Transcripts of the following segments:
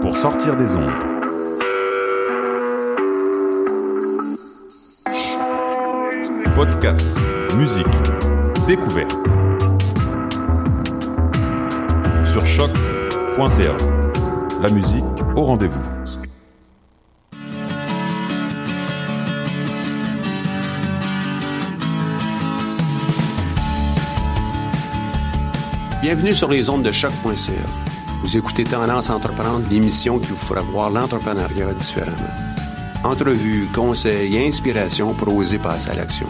pour sortir des ondes. Podcast, musique, découverte. Sur choc.ca. La musique au rendez-vous. Bienvenue sur les ondes de choc.ca. Vous écoutez Tendance Entreprendre, l'émission qui vous fera voir l'entrepreneuriat différemment. Entrevues, conseils et inspirations pour oser passer à l'action.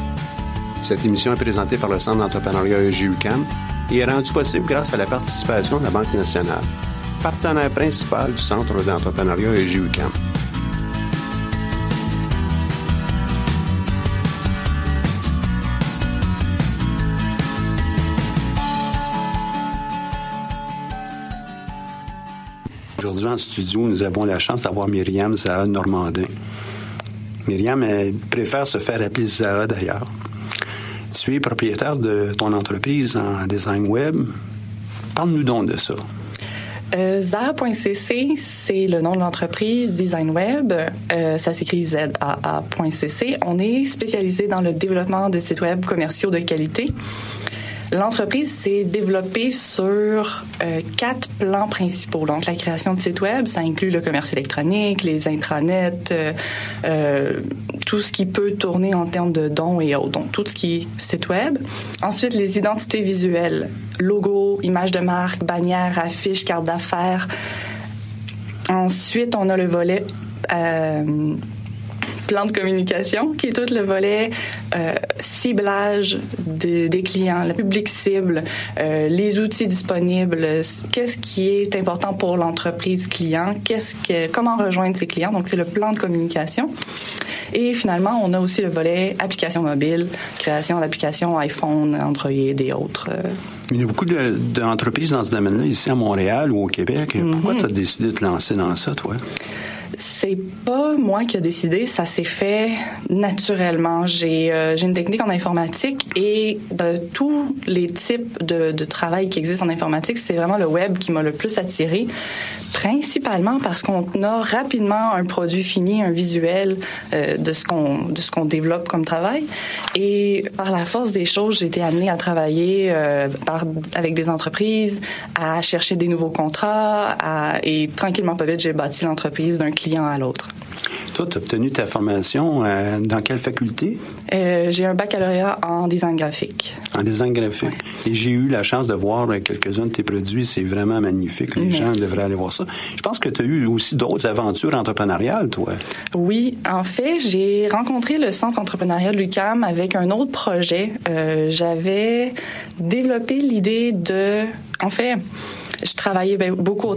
Cette émission est présentée par le Centre d'entrepreneuriat EGUCAM et est rendue possible grâce à la participation de la Banque nationale, partenaire principal du Centre d'entrepreneuriat EGUCAM. Aujourd'hui, en studio, nous avons la chance d'avoir Myriam Zaha Normandin. Myriam, elle préfère se faire appeler Zaha d'ailleurs. Tu es propriétaire de ton entreprise en design web. Parle-nous donc de ça. Euh, c'est le nom de l'entreprise Design Web. Euh, ça s'écrit ZAA.cc. On est spécialisé dans le développement de sites web commerciaux de qualité. L'entreprise s'est développée sur euh, quatre plans principaux. Donc, la création de sites web, ça inclut le commerce électronique, les intranets, euh, euh, tout ce qui peut tourner en termes de dons et autres. Donc, tout ce qui est site web. Ensuite, les identités visuelles, logo, images de marque, bannières, affiches, cartes d'affaires. Ensuite, on a le volet plan de communication, qui est tout le volet euh, ciblage de, des clients, le public cible, euh, les outils disponibles, qu'est-ce qui est important pour l'entreprise client, qu'est-ce que, comment rejoindre ses clients. Donc c'est le plan de communication. Et finalement, on a aussi le volet application mobile, création d'applications iPhone, Android et autres. euh. Il y a beaucoup de- d'entreprises dans ce domaine-là, ici à Montréal ou au Québec. Pourquoi tu as décidé de te lancer dans ça, toi? C'est pas moi qui a décidé, ça s'est fait naturellement. J'ai euh, j'ai une technique en informatique et de tous les types de, travail qui existent en informatique, c'est vraiment le web qui m'a le plus attiré, principalement parce qu'on a rapidement un produit fini, un visuel euh, de ce qu'on de développe comme travail. Et par la force des choses, j'ai été amenée à travailler euh, avec des entreprises, à chercher des nouveaux contrats, et tranquillement pas vite, j'ai bâti l'entreprise d'un client à l'autre. Toi, tu as obtenu ta formation euh, dans quelle faculté? Euh, j'ai un baccalauréat en design graphique. En design graphique. Et j'ai eu la chance de voir euh, quelques-uns de tes produits. C'est vraiment magnifique. Les Merci. gens devraient aller voir ça. Je pense que tu as eu aussi d'autres aventures entrepreneuriales, toi. Oui, en fait, j'ai rencontré le centre entrepreneurial de l'UQAM avec un autre projet. Euh, J'avais développé l'idée de, en fait, je travaillais ben, beaucoup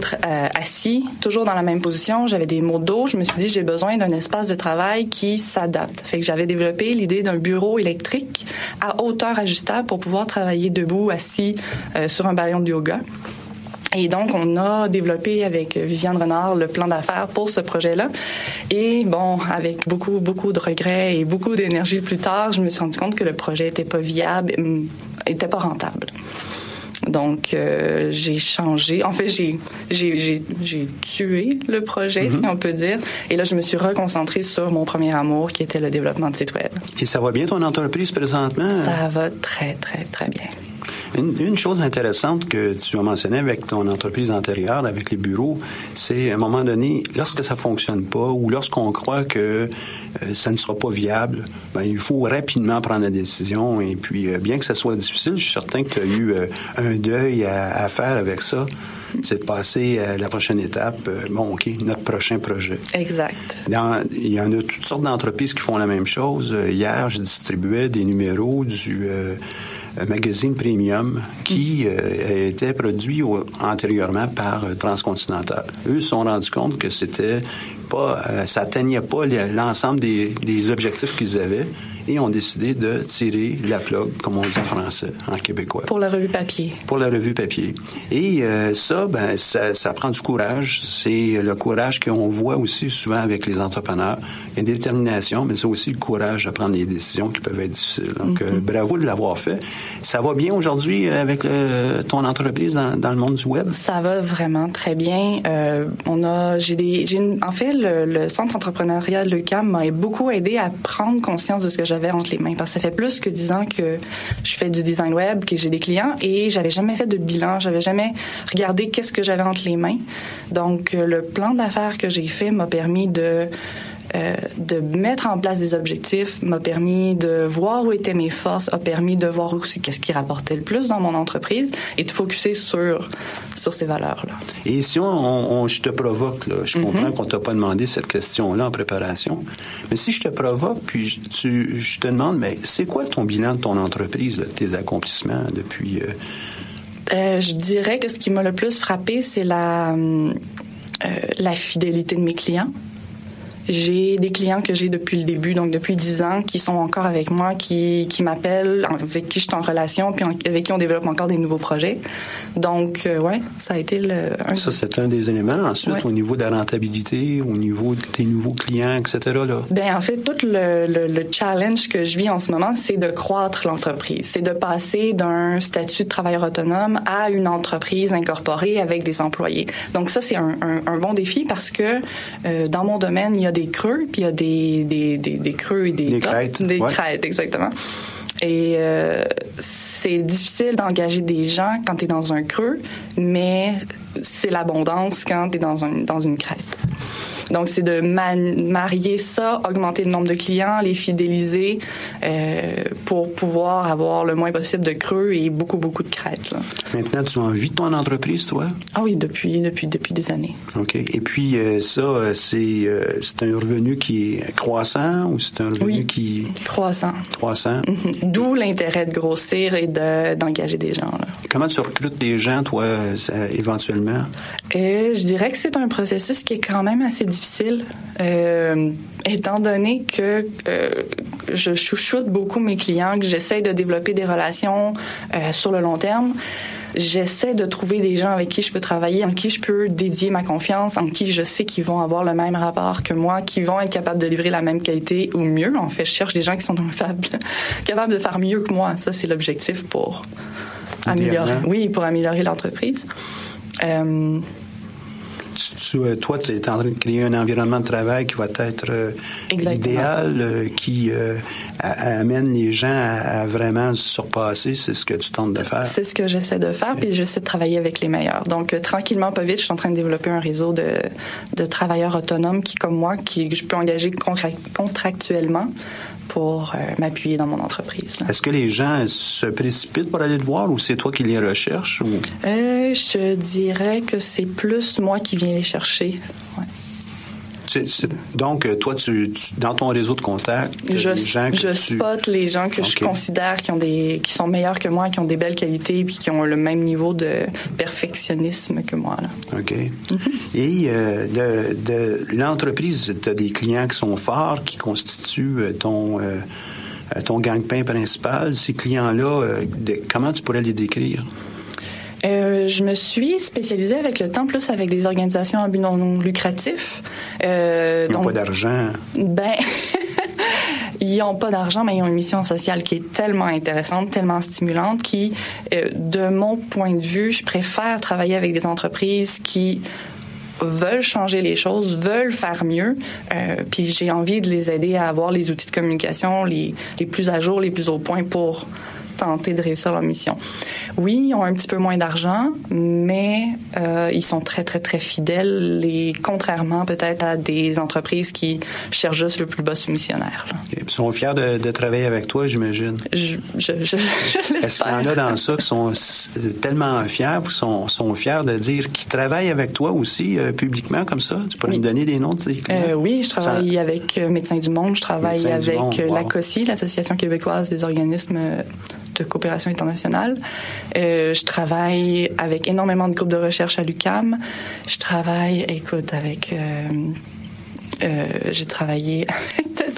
assis, toujours dans la même position. J'avais des maux de dos. Je me suis dit, j'ai besoin d'un espace de travail qui s'adapte. Fait que j'avais développé l'idée d'un bureau électrique à hauteur ajustable pour pouvoir travailler debout, assis euh, sur un ballon de yoga. Et donc, on a développé avec Viviane Renard le plan d'affaires pour ce projet-là. Et bon, avec beaucoup, beaucoup de regrets et beaucoup d'énergie plus tard, je me suis rendu compte que le projet était pas viable, hum, était pas rentable. Donc, euh, j'ai changé. En fait, j'ai, j'ai, j'ai, tué le projet, si mhm. on peut dire. Et là, je me suis reconcentrée sur mon premier amour, qui était le développement de site web. Et ça va bien ton entreprise présentement? Ça va très, très, très bien. Une, chose intéressante que tu as mentionné avec ton entreprise antérieure, avec les bureaux, c'est à un moment donné, lorsque ça fonctionne pas ou lorsqu'on croit que euh, ça ne sera pas viable, ben, il faut rapidement prendre la décision. Et puis, euh, bien que ça soit difficile, je suis certain que tu as eu euh, un deuil à, faire avec ça. C'est de passer à la prochaine étape. bon, OK, notre prochain projet. Exact. il y en a toutes sortes d'entreprises qui font la même chose. Hier, je distribuais des numéros du magazine premium qui euh, était produit antérieurement par euh, Transcontinental. Eux se sont rendus compte que c'était pas, euh, ça atteignait pas l'ensemble des, des objectifs qu'ils avaient et ont décidé de tirer la plug, comme on dit en français, en québécois. Pour la revue papier. Pour la revue papier. Et euh, ça, ben, ça, ça, prend du courage. C'est le courage qu'on voit aussi souvent avec les entrepreneurs. Une détermination, mais c'est aussi le courage de prendre des décisions qui peuvent être difficiles. Donc, euh, mm-hmm. bravo de l'avoir fait. Ça va bien aujourd'hui avec le, ton entreprise dans, dans, le monde du web? Ça va vraiment très bien. Euh, on a, j'ai des, j'ai en fait, le, le, centre entrepreneurial de l'UQAM m'a beaucoup aidé à prendre conscience de ce que j'avais entre les mains. Parce que ça fait plus que dix ans que je fais du design web, que j'ai des clients et j'avais jamais fait de bilan, j'avais jamais regardé qu'est-ce que j'avais entre les mains. Donc, euh, le plan d'affaires que j'ai fait m'a permis de euh, de mettre en place des objectifs m'a permis de voir où étaient mes forces, a permis de voir aussi qu'est-ce qui rapportait le plus dans mon entreprise et de focuser sur sur ces valeurs-là. Et si on, je te provoque, là, je comprends mm-hmm. qu'on t'a pas demandé cette question-là en préparation, mais si je te provoque, puis tu, je te demande, mais c'est quoi ton bilan de ton entreprise, tes accomplissements depuis euh... Euh, Je dirais que ce qui m'a le plus frappé, c'est la la fidélité de mes clients. J'ai des clients que j'ai depuis le début, donc depuis dix ans, qui sont encore avec moi, qui, qui m'appellent, avec qui je suis en relation, puis avec qui on développe encore des nouveaux projets. Donc, euh, ouais, ça a été le. Un... Ça, c'est un des éléments. Ensuite, au niveau de la rentabilité, au niveau de tes nouveaux clients, etc. Là. Ben, en fait, tout le, le, le challenge que je vis en ce moment, c'est de croître l'entreprise. C'est de passer d'un statut de travailleur autonome à une entreprise incorporée avec des employés. Donc, ça, c'est un, un, un bon défi parce que euh, dans mon domaine, il y a des creux, puis il y a des, des, des, des creux et des, des crêtes. Des crêtes, exactement. Et euh, c'est difficile d'engager des gens quand tu es dans un creux, mais c'est l'abondance quand tu es dans, un, dans une crête. Donc, c'est de marier ça, augmenter le nombre de clients, les fidéliser euh, pour pouvoir avoir le moins possible de creux et beaucoup, beaucoup de crêtes. Maintenant, tu as envie de ton entreprise, toi? Ah oui, depuis, depuis, depuis des années. OK. Et puis, euh, ça, euh, c'est, un revenu qui est croissant ou c'est un revenu qui... croissant. Croissant. Mm-hmm. D'où l'intérêt de grossir et de, d'engager des gens. Là. Comment tu recrutes des gens, toi, éventuellement? Et je dirais que c'est un processus qui est quand même assez difficile, euh, étant donné que euh, je chouchoute beaucoup mes clients, que j'essaie de développer des relations euh, sur le long terme. J'essaie de trouver des gens avec qui je peux travailler, en qui je peux dédier ma confiance, en qui je sais qu'ils vont avoir le même rapport que moi, qui vont être capables de livrer la même qualité ou mieux. En fait, je cherche des gens qui sont capables, capables de faire mieux que moi. Ça, c'est l'objectif pour améliorer. Oui, pour améliorer l'entreprise. Euh, tu, toi, tu es en train de créer un environnement de travail qui va être euh, idéal, euh, qui euh, amène les gens à, vraiment se surpasser. C'est ce que tu tentes de faire. C'est ce que j'essaie de faire, puis j'essaie de travailler avec les meilleurs. Donc, tranquillement, pas vite, je suis en train de développer un réseau de, de travailleurs autonomes qui, comme moi, qui je peux engager contractuellement pour m'appuyer dans mon entreprise. Est-ce que les gens se précipitent pour aller te voir ou c'est toi qui les recherches? Ou? je dirais que c'est plus moi qui viens les chercher. Donc, euh, toi, tu, dans ton réseau de contacts, je, les gens que je tu... spot les gens que je considère qui ont des qui sont meilleurs que moi, qui ont des belles qualités, puis qui ont le même niveau de perfectionnisme que moi. Là. OK. Et euh, de, de l'entreprise, tu as des clients qui sont forts, qui constituent euh, ton euh, ton gang-pain principal. Ces clients-là, euh, comment tu pourrais les décrire? Euh, je me suis spécialisée avec le temps plus avec des organisations à but non lucratif. Euh, Ils n'ont pas d'argent. Ben, ils n'ont pas d'argent, mais ils ont une mission sociale qui est tellement intéressante, tellement stimulante, qui, euh, de mon point de vue, je préfère travailler avec des entreprises qui veulent changer les choses, veulent faire mieux, euh, puis j'ai envie de les aider à avoir les outils de communication les, les plus à jour, les plus au point pour tenter de réussir leur mission. Oui, ils ont un petit peu moins d'argent, mais euh, ils sont très, très, très fidèles, les, contrairement peut-être à des entreprises qui cherchent juste le plus bas soumissionnaire. là. Ils sont fiers de, de travailler avec toi, j'imagine. Je, je, je, je Est-ce qu'il y en a dans ça qui sont tellement fiers, qui sont, sont fiers de dire qu'ils travaillent avec toi aussi euh, publiquement comme ça? Tu pourrais me donner des noms de tes clients? Euh, oui, je Ça- travaille avec Médecins du Monde, je travaille Médecins avec wow. l'ACOSI, l'Association québécoise des organismes de coopération internationale. Euh, je travaille avec énormément de groupes de recherche à l'UCAM. Je travaille, écoute, avec... euh, euh, j'ai travaillé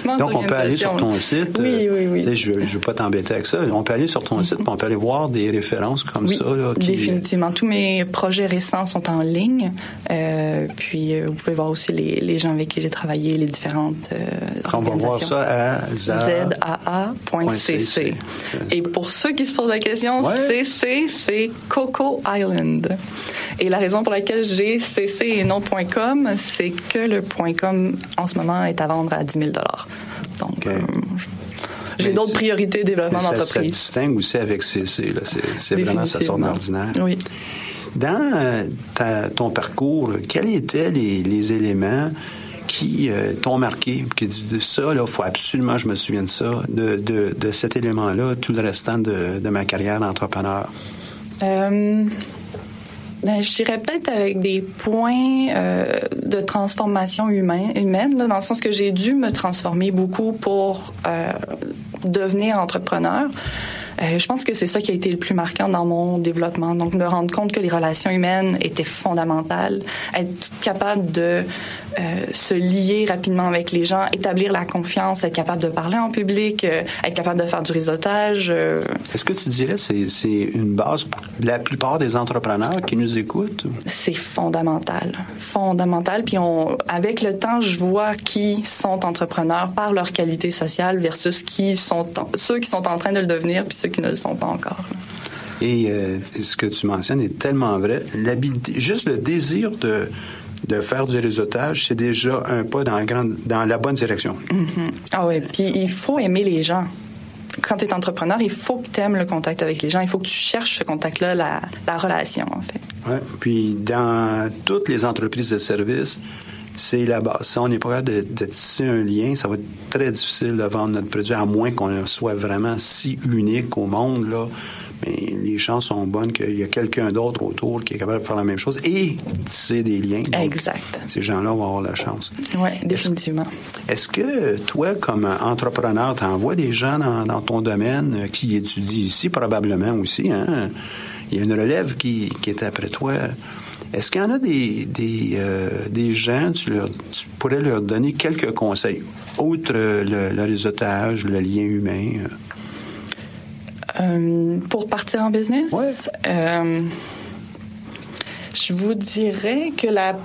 Donc, on peut aller sur ton site. Oui, euh, oui, oui. Je ne veux pas t'embêter avec ça. On peut aller sur ton site, puis on peut aller voir des références comme Oui, ça. Là, qui- définitivement. Tous mes projets récents sont en ligne. Euh, puis euh, vous pouvez voir aussi les, les gens avec qui j'ai travaillé, les différentes euh, On va voir organisations. ça à ZAA. zaa.cc. Et pour ceux qui se posent la question, Ouais. CC, c'est Coco Island. Et la raison pour laquelle j'ai CC et non .com, c'est que le .com en ce moment est à vendre à 10 000 Donc, euh, je- j'ai d'autres priorités développement Ça, ça d'entreprise. distingue aussi avec CC. C'est vraiment ça sort d'ordinaire. Oui. Dans euh, ta- ton parcours, quels étaient les, les éléments qui euh, t'ont marqué, qui disent ça, là, faut absolument que je me souvienne de ça, de, de, de cet élément-là, tout le restant de, de ma carrière d'entrepreneur? Euh, je dirais peut-être avec des points euh, de transformation humaine, humaine là, dans le sens que j'ai dû me transformer beaucoup pour euh, devenir entrepreneur. Euh, je pense que c'est ça qui a été le plus marquant dans mon développement. Donc, me rendre compte que les relations humaines étaient fondamentales, être capable de euh, se lier rapidement avec les gens, établir la confiance, être capable de parler en public, euh, être capable de faire du réseautage. euh, Est-ce que tu dirais que c'est une base pour la plupart des entrepreneurs qui nous écoutent? c'est fondamental, fondamental. Puis on, avec le temps, je vois qui sont entrepreneurs par leur qualité sociale versus qui sont en- ceux qui sont en train de le devenir puis ceux qui ne le sont pas encore. Et ce que tu mentionnes est tellement vrai. L'habilité, juste le désir de, de faire du réseautage, c'est déjà un pas dans la, grande, dans la bonne direction. Mhm. Ah oui, puis il faut aimer les gens. Quand tu es entrepreneur, il faut que tu aimes le contact avec les gens. Il faut que tu cherches ce contact-là, la, la relation, en fait. Ouais. Puis dans toutes les entreprises de services, c'est la base. Si on n'est pas capable de, de tisser un lien, ça va être très difficile de vendre notre produit, à moins qu'on soit vraiment si unique au monde. Là. Mais les chances sont bonnes qu'il y a quelqu'un d'autre autour qui est capable de faire la même chose et tisser des liens. Donc, Exact. Ces gens-là vont avoir la chance. Oui, définitivement. Est-ce que toi, comme entrepreneur, tu envoies des gens dans, dans ton domaine euh, qui étudient ici, probablement aussi? Hein? Il y a une relève qui, qui est après toi. Est-ce qu'il y en a des, des, euh, des gens, tu, leur, tu pourrais leur donner quelques conseils, outre le, le réseautage, le lien humain? euh? Euh, pour partir en business, euh, je vous dirais que la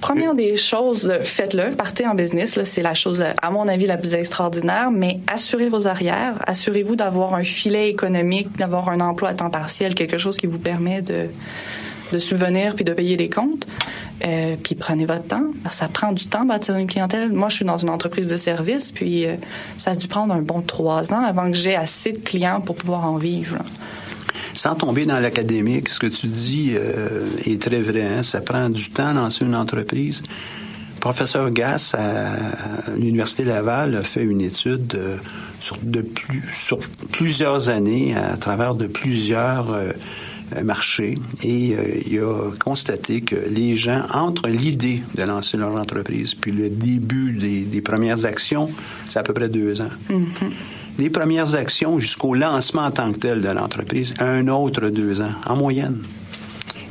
première des choses, faites-le, partez en business, là, c'est la chose, à mon avis, la plus extraordinaire, mais assurez vos arrières, assurez-vous d'avoir un filet économique, d'avoir un emploi à temps partiel, quelque chose qui vous permet de, de subvenir puis de payer les comptes. Euh, puis prenez votre temps, ça prend du temps bâtir une clientèle. Moi, je suis dans une entreprise de service, puis euh, ça a dû prendre un bon trois ans avant que j'ai assez de clients pour pouvoir en vivre. Sans tomber dans l'académique, ce que tu dis euh, est très vrai. hein. Ça prend du temps lancer une entreprise. Professeur Gass à l'Université Laval a fait une étude sur, de plus, sur plusieurs années à travers de plusieurs marché et euh, il a constaté que les gens, entre l'idée de lancer leur entreprise puis le début des, des premières actions, c'est à peu près deux ans. Des premières actions jusqu'au lancement en tant que tel de l'entreprise, un autre deux ans, en moyenne.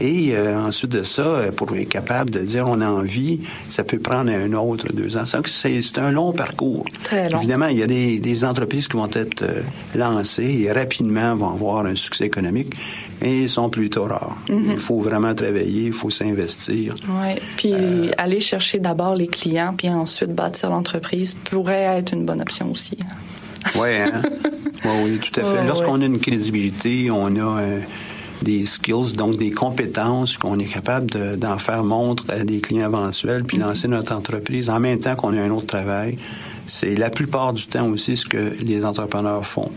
Et euh, ensuite de ça, euh, pour être capable de dire on a envie, ça peut prendre un autre deux ans. Donc, C'est un long parcours. Très long. Évidemment, il y a des, des entreprises qui vont être euh, lancées et rapidement vont avoir un succès économique, mais ils sont plutôt rares. Il faut vraiment travailler, il faut s'investir. Ouais. Puis Euh, aller chercher d'abord les clients, puis ensuite bâtir l'entreprise pourrait être une bonne option aussi. Oui, hein? Ouais, oui, tout à fait. Lorsqu'on ouais. a une crédibilité, on a euh, des skills, donc des compétences qu'on est capable de- d'en faire montre à des clients éventuels, puis lancer notre entreprise en même temps qu'on a un autre travail. C'est la plupart du temps aussi ce que les entrepreneurs font.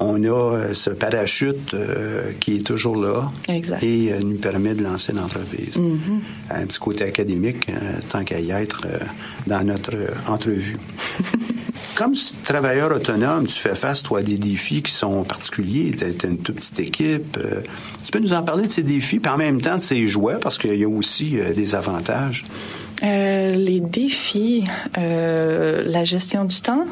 On a euh, ce parachute euh, qui est toujours là Exact. et euh, nous permet de lancer l'entreprise. Un petit côté académique, euh, tant qu'à y être dans notre entrevue. Comme travailleur autonome, tu fais face, toi, à des défis qui sont particuliers. Tu as, une toute petite équipe. euh, tu peux nous en parler de ces défis, puis en même temps de ces joies, parce qu'il y a aussi euh, des avantages. Euh, les défis, la gestion du temps.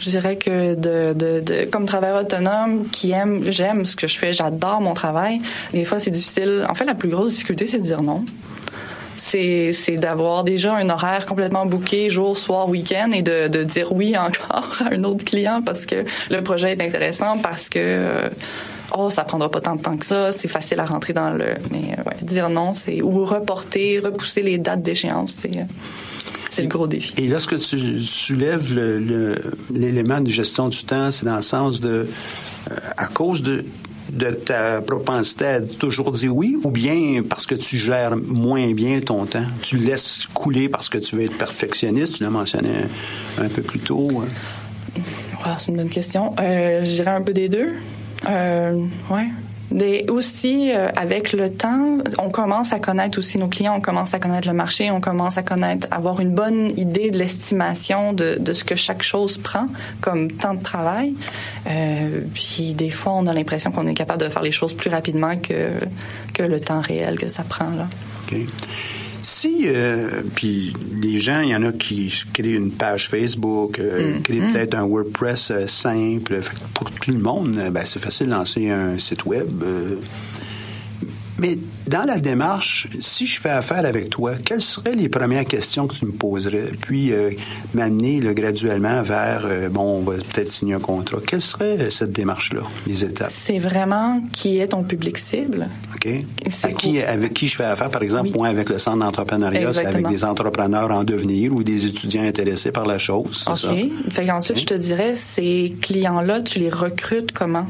Je dirais que de comme travailleur autonome qui aime, j'aime ce que je fais, j'adore mon travail. Des fois, c'est difficile. En fait, la plus grosse difficulté, c'est de dire non. C'est, d'avoir déjà un horaire complètement booké jour, soir, week-end et de, dire oui encore à un autre client parce que le projet est intéressant, parce que euh, oh ça prendra pas tant de temps que ça, c'est facile à rentrer dans le. Mais euh, dire non, c'est ou reporter, repousser les dates d'échéance, c'est euh, c'est le gros défi. Et lorsque tu soulèves le- le- l'élément de gestion du temps, c'est dans le sens de, à cause de, de ta propensité à toujours dire oui, ou bien parce que tu gères moins bien ton temps, tu le laisses couler parce que tu veux être perfectionniste, tu l'as mentionné un, peu plus tôt. hein. C'est une bonne question. Euh, je dirais un peu des deux. Euh, ouais. Des, aussi, euh, avec le temps, on commence à connaître aussi nos clients, on commence à connaître le marché, on commence à connaître, avoir une bonne idée de l'estimation de, de ce que chaque chose prend comme temps de travail. Euh, puis des fois, on a l'impression qu'on est capable de faire les choses plus rapidement que, que le temps réel que ça prend. Là. OK. Si, euh, puis les gens, il y en a qui créent une page Facebook, euh, créent peut-être un WordPress euh, simple. Fait que pour tout le monde, euh, ben, c'est facile de lancer un site web. Mais dans la démarche, si je fais affaire avec toi, quelles seraient les premières questions que tu me poserais? Puis euh, m'amener graduellement vers, euh, bon, on va peut-être signer un contrat? Quelle serait euh, cette démarche-là, les étapes? C'est vraiment qui est ton public cible. OK? C'est À qui, avec qui je fais affaire, par exemple, Oui. moi, avec le centre d'entrepreneuriat, c'est avec des entrepreneurs en devenir ou des étudiants intéressés par la chose, OK. ça? Fait qu'ensuite, je te dirais, ces clients-là, tu les recrutes comment?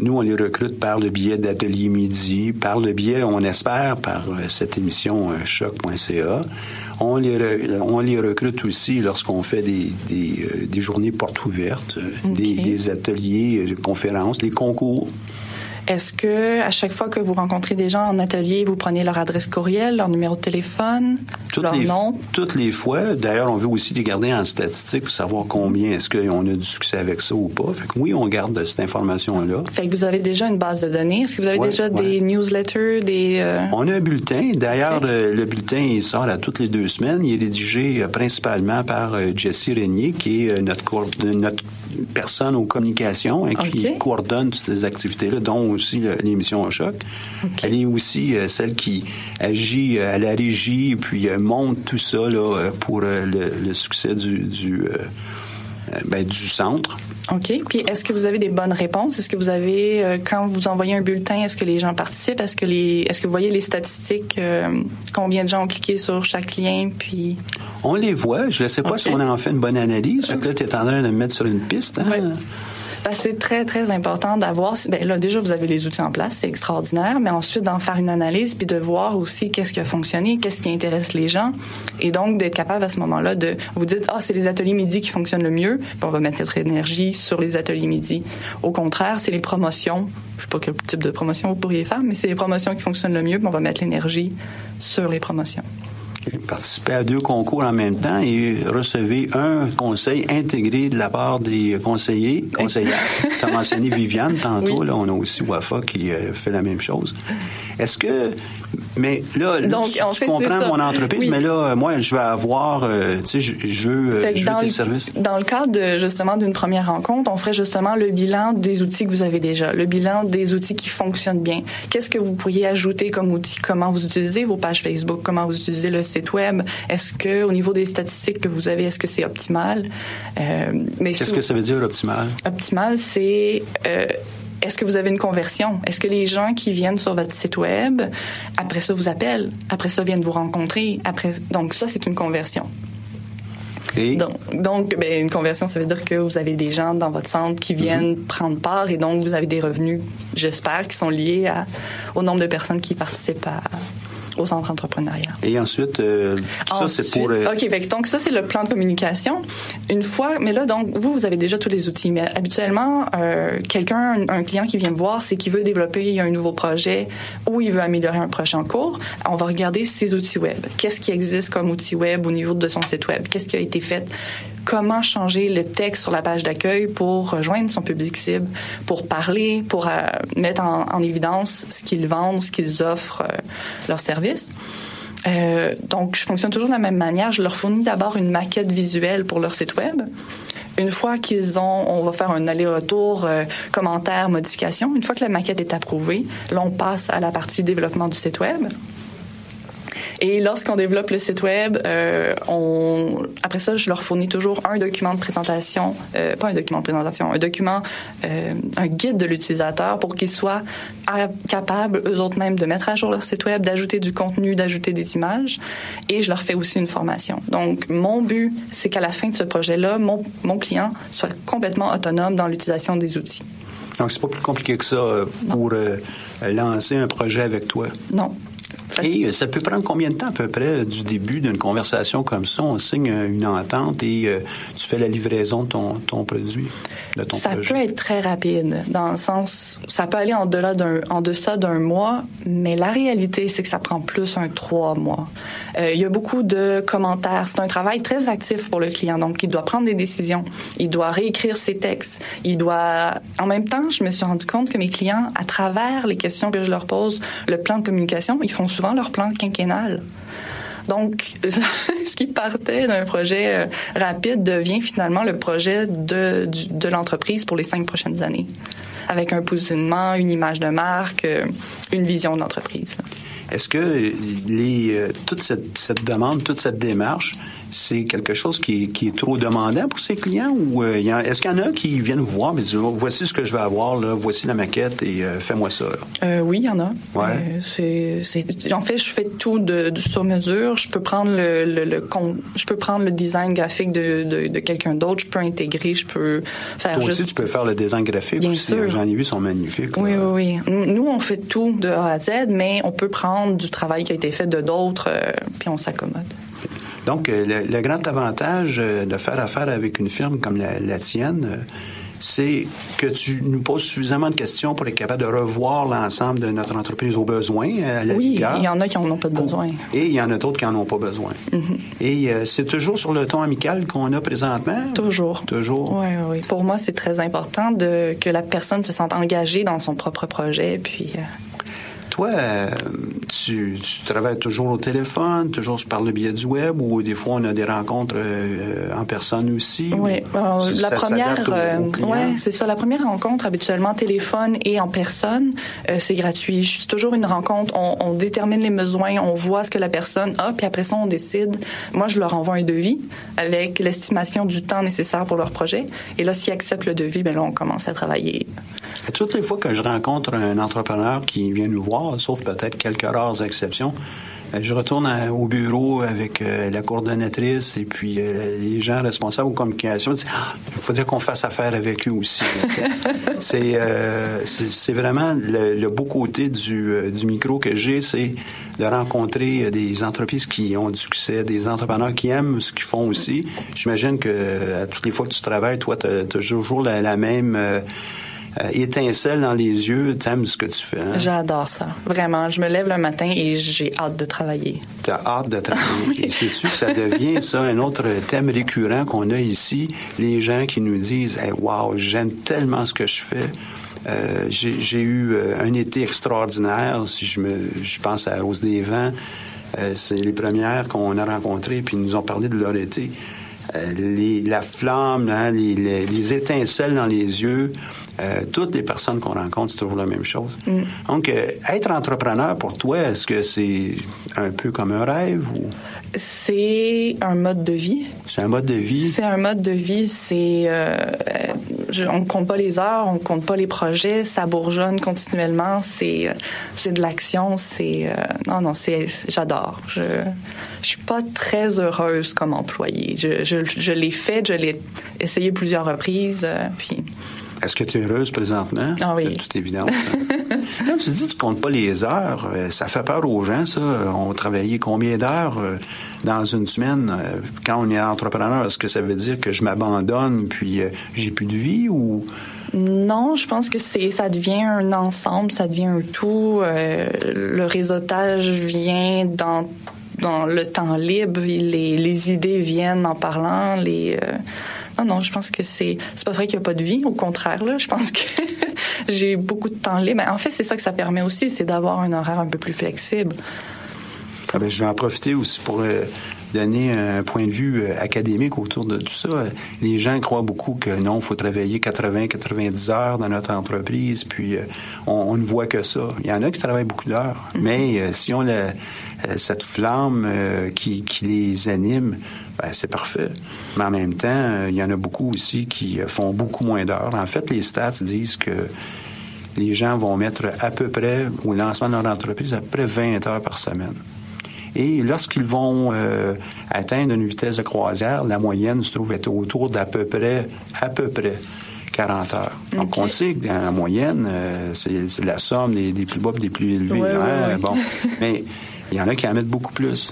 Nous, on les recrute par le biais d'Atelier Midi, par le biais, on espère, par euh, cette émission euh, choc.ca. On les, re- on les recrute aussi lorsqu'on fait des, des, euh, des journées portes ouvertes, des, des ateliers, euh, conférences, des concours. Est-ce que à chaque fois que vous rencontrez des gens en atelier, vous prenez leur adresse courriel, leur numéro de téléphone, Toutes leur les, nom? toutes les fois. D'ailleurs, on veut aussi les garder en statistique pour savoir combien est-ce qu'on a du succès avec ça ou pas. Fait que oui, on garde cette information-là. Fait que vous avez déjà une base de données. Est-ce que vous avez Ouais, déjà ouais. des newsletters, des euh, On a un bulletin. D'ailleurs, euh, le bulletin, il sort à toutes les deux semaines. Il est rédigé euh, principalement par Jessie Régnier, qui est notre, notre personne aux communications et qui coordonne toutes ces activités-là, dont aussi l'émission au choc. Elle est aussi euh, celle qui agit à la régie et puis euh, monte tout ça là, euh, pour le, le succès du, du, ben, du centre. OK. Puis est-ce que vous avez des bonnes réponses? Est-ce que vous avez, euh, quand vous envoyez un bulletin, est-ce que les gens participent? Est-ce que les, est-ce que vous voyez les statistiques? euh, combien de gens ont cliqué sur chaque lien? Puis On les voit. Je ne sais pas si on en fait une bonne analyse. Fait que là, tu es en train de me mettre sur une piste. hein? Ben, c'est très, très important d'avoir. Ben, là, déjà, vous avez les outils en place, c'est extraordinaire, mais ensuite d'en faire une analyse puis de voir aussi qu'est-ce qui a fonctionné, qu'est-ce qui intéresse les gens. Et donc, d'être capable à ce moment-là de vous dites, ah, c'est les ateliers midi qui fonctionnent le mieux, puis on va mettre notre énergie sur les ateliers midi. Au contraire, c'est les promotions. Je sais pas quel type de promotion vous pourriez faire, mais c'est les promotions qui fonctionnent le mieux, puis on va mettre l'énergie sur les promotions. Participer à deux concours en même temps et recevez un conseil intégré de la part des conseillers, conseillères. tu as mentionné Viviane tantôt, là, on a aussi Wafa qui euh, fait la même chose. Est-ce que mais là, Donc, tu, en tu fait, comprends mon entreprise, Oui. mais là, moi, je vais avoir, euh, tu sais, je, je veux, euh, je veux dans, tes le, services. dans le cadre de, justement d'une première rencontre, on ferait justement le bilan des outils que vous avez déjà, le bilan des outils qui fonctionnent bien. Qu'est-ce que vous pourriez ajouter comme outil? Comment vous utilisez vos pages Facebook? Comment vous utilisez le site web? Est-ce que au niveau des statistiques que vous avez, est-ce que c'est optimal? Euh, Mais Qu'est-ce que ça veut dire optimal? Optimal, c'est euh, est-ce que vous avez une conversion? Est-ce que les gens qui viennent sur votre site web, après ça, vous appellent? Après ça, viennent vous rencontrer? Après, donc, ça, c'est une conversion. Et? Donc, donc ben, une conversion, ça veut dire que vous avez des gens dans votre centre qui viennent prendre part et donc vous avez des revenus, j'espère, qui sont liés à- au nombre de personnes qui participent à- au centre entrepreneurial. Et ensuite, euh, tout ça, c'est pour... euh, OK, fait donc ça, c'est le plan de communication. Une fois, mais là, donc, vous, vous avez déjà tous les outils. Mais habituellement, euh, quelqu'un, un, un client qui vient me voir, c'est qu'il veut développer un nouveau projet ou il veut améliorer un projet en cours. On va regarder ses outils web. Qu'est-ce qui existe comme outil web au niveau de son site web? Qu'est-ce qui a été fait? Comment changer le texte sur la page d'accueil pour rejoindre son public cible, pour parler, pour euh, mettre en, en évidence ce qu'ils vendent, ce qu'ils offrent, euh, leurs services. Euh, donc, je fonctionne toujours de la même manière. Je leur fournis d'abord une maquette visuelle pour leur site web. Une fois qu'ils ont, on va faire un aller-retour, euh, commentaires, modifications. Une fois que la maquette est approuvée, là, on passe à la partie développement du site web. Et lorsqu'on développe le site web, euh, on, après ça, je leur fournis toujours un document de présentation, euh, pas un document de présentation, un document, euh, un guide de l'utilisateur pour qu'ils soient capables eux autres mêmes de mettre à jour leur site web, d'ajouter du contenu, d'ajouter des images. Et je leur fais aussi une formation. Donc, mon but, c'est qu'à la fin de ce projet-là, mon, mon client soit complètement autonome dans l'utilisation des outils. Donc, c'est pas plus compliqué que ça pour euh, lancer un projet avec toi? Non. Et euh, ça peut prendre combien de temps à peu près du début d'une conversation comme ça? On signe euh, une entente et euh, tu fais la livraison de ton, ton produit, de ton ça projet. peut être très rapide, dans le sens, ça peut aller en delà d'un, en deçà d'un mois, mais la réalité, c'est que ça prend plus un trois mois. Euh, il y a beaucoup de commentaires. C'est un travail très actif pour le client, donc il doit prendre des décisions, il doit réécrire ses textes, il doit. En même temps, je me suis rendu compte que mes clients, à travers les questions que je leur pose, le plan de communication, ils font souvent leur plan quinquennal. Donc, ce qui partait d'un projet euh, rapide devient finalement le projet de, l'entreprise pour les cinq prochaines années, avec un positionnement, une image de marque, euh, une vision de l'entreprise. Est-ce que euh, toute cette demande, toute cette démarche, c'est quelque chose qui est, qui est trop demandant pour ces clients ou euh, est-ce qu'il y en a qui viennent vous voir et disent Oh, voici ce que je vais avoir là, voici la maquette et euh, fais-moi ça. Euh, oui, il y en a. Ouais. En fait, je fais tout de, de sur mesure. Je peux prendre le, le, je peux prendre le design graphique de, de, de quelqu'un d'autre. Je peux intégrer. Je peux faire Toi juste. aussi, tu peux faire le design graphique Bien aussi. sûr. J'en ai vu, ils sont magnifiques. Oui, là. oui, oui. Nous, on fait tout de A à Z, mais on peut prendre du travail qui a été fait de d'autres, puis on s'accommode. Donc, euh, le, le grand avantage euh, de faire affaire avec une firme comme la, la tienne, euh, c'est que tu nous poses suffisamment de questions pour être capable de revoir l'ensemble de notre entreprise aux besoins, à la Oui, il y en a qui en ont pas besoin. Et il y en a d'autres qui en ont pas besoin. Et euh, c'est toujours sur le ton amical qu'on a présentement? Toujours. Toujours. Oui, oui, oui. Pour moi, c'est très important de que la personne se sente engagée dans son propre projet, puis. euh, Toi, euh, tu, tu travailles toujours au téléphone, toujours par le biais du web, ou des fois on a des rencontres euh, en personne aussi? Oui, ou euh, la première, euh, ouais, c'est ça. La première rencontre, habituellement téléphone et en personne, c'est gratuit. Je suis toujours une rencontre. On, on détermine les besoins, on voit ce que la personne a, puis après ça, on décide. Moi, je leur envoie un devis avec l'estimation du temps nécessaire pour leur projet. Et là, s'ils acceptent le devis, ben là, on commence à travailler. Toutes les fois que je rencontre un entrepreneur qui vient nous voir, sauf peut-être quelques rares exceptions, euh, je retourne à- au bureau avec euh, la coordonnatrice et puis euh, les gens responsables aux communications. Ils disent, Ah, il faudrait qu'on fasse affaire avec eux aussi. c'est euh, vraiment le, le beau côté du, du micro que j'ai, c'est de rencontrer des entreprises qui ont du succès, des entrepreneurs qui aiment ce qu'ils font aussi. J'imagine que à toutes les fois que tu travailles, toi, tu as toujours la, la même... euh, étincelle dans les yeux, t'aimes ce que tu fais. Hein? J'adore ça. Vraiment. Je me lève le matin et j'ai hâte de travailler. T'as hâte de travailler. Et sais-tu que ça devient, ça, un autre thème récurrent qu'on a ici? Les gens qui nous disent, hey, wow, j'aime tellement ce que je fais. Euh, j'ai eu euh, un été extraordinaire. Si je me, je pense à Rose des Vents, euh, c'est les premières qu'on a rencontrées, puis ils nous ont parlé de leur été. Euh, les, la flamme, hein, les, les, les, étincelles dans les yeux. Euh, toutes les personnes qu'on rencontre, c'est toujours la même chose. Mm. Donc, euh, être entrepreneur pour toi, est-ce que c'est un peu comme un rêve ou? C'est un mode de vie. C'est un mode de vie. C'est un mode de vie. C'est euh, je, on compte pas les heures, on compte pas les projets, ça bourgeonne continuellement. C'est c'est de l'action. C'est non non c'est j'adore. Je je suis pas très heureuse comme employée. Je je, je l'ai fait, je l'ai essayé plusieurs reprises, puis. Est-ce que tu es heureuse présentement? Ah oui. De toute évidence. Hein? Quand tu dis que tu comptes pas les heures, euh, ça fait peur aux gens, ça. On travaillait combien d'heures euh, dans une semaine? Euh, quand on est entrepreneur, est-ce que ça veut dire que je m'abandonne puis j'ai plus de vie ou... Non, je pense que c'est ça devient un ensemble, ça devient un tout. le réseautage vient dans dans le temps libre, les, les idées viennent en parlant, les non, non, je pense que c'est c'est pas vrai qu'il y a pas de vie. Au contraire, là, je pense que j'ai beaucoup de temps libre. Mais en fait, c'est ça que ça permet aussi, c'est d'avoir un horaire un peu plus flexible. Ah ben, je vais en profiter aussi pour euh, donner un point de vue euh, académique autour de tout ça. Les gens croient beaucoup que non, il faut travailler 80-90 heures dans notre entreprise, puis euh, on, ne voit que ça. Il y en a qui travaillent beaucoup d'heures, mm-hmm. mais si on a cette flamme qui, qui les anime, ben, c'est parfait. Mais en même temps, euh, il y en a beaucoup aussi qui euh, font beaucoup moins d'heures. En fait, les stats disent que les gens vont mettre à peu près, au lancement de leur entreprise, à peu près 20 heures par semaine. Et lorsqu'ils vont euh, atteindre une vitesse de croisière, la moyenne se trouve être autour d'à peu près, à peu près 40 heures. Donc, on sait que la moyenne, c'est la somme des, plus bas et des plus élevés. hein? Bon, mais il y en a qui en mettent beaucoup plus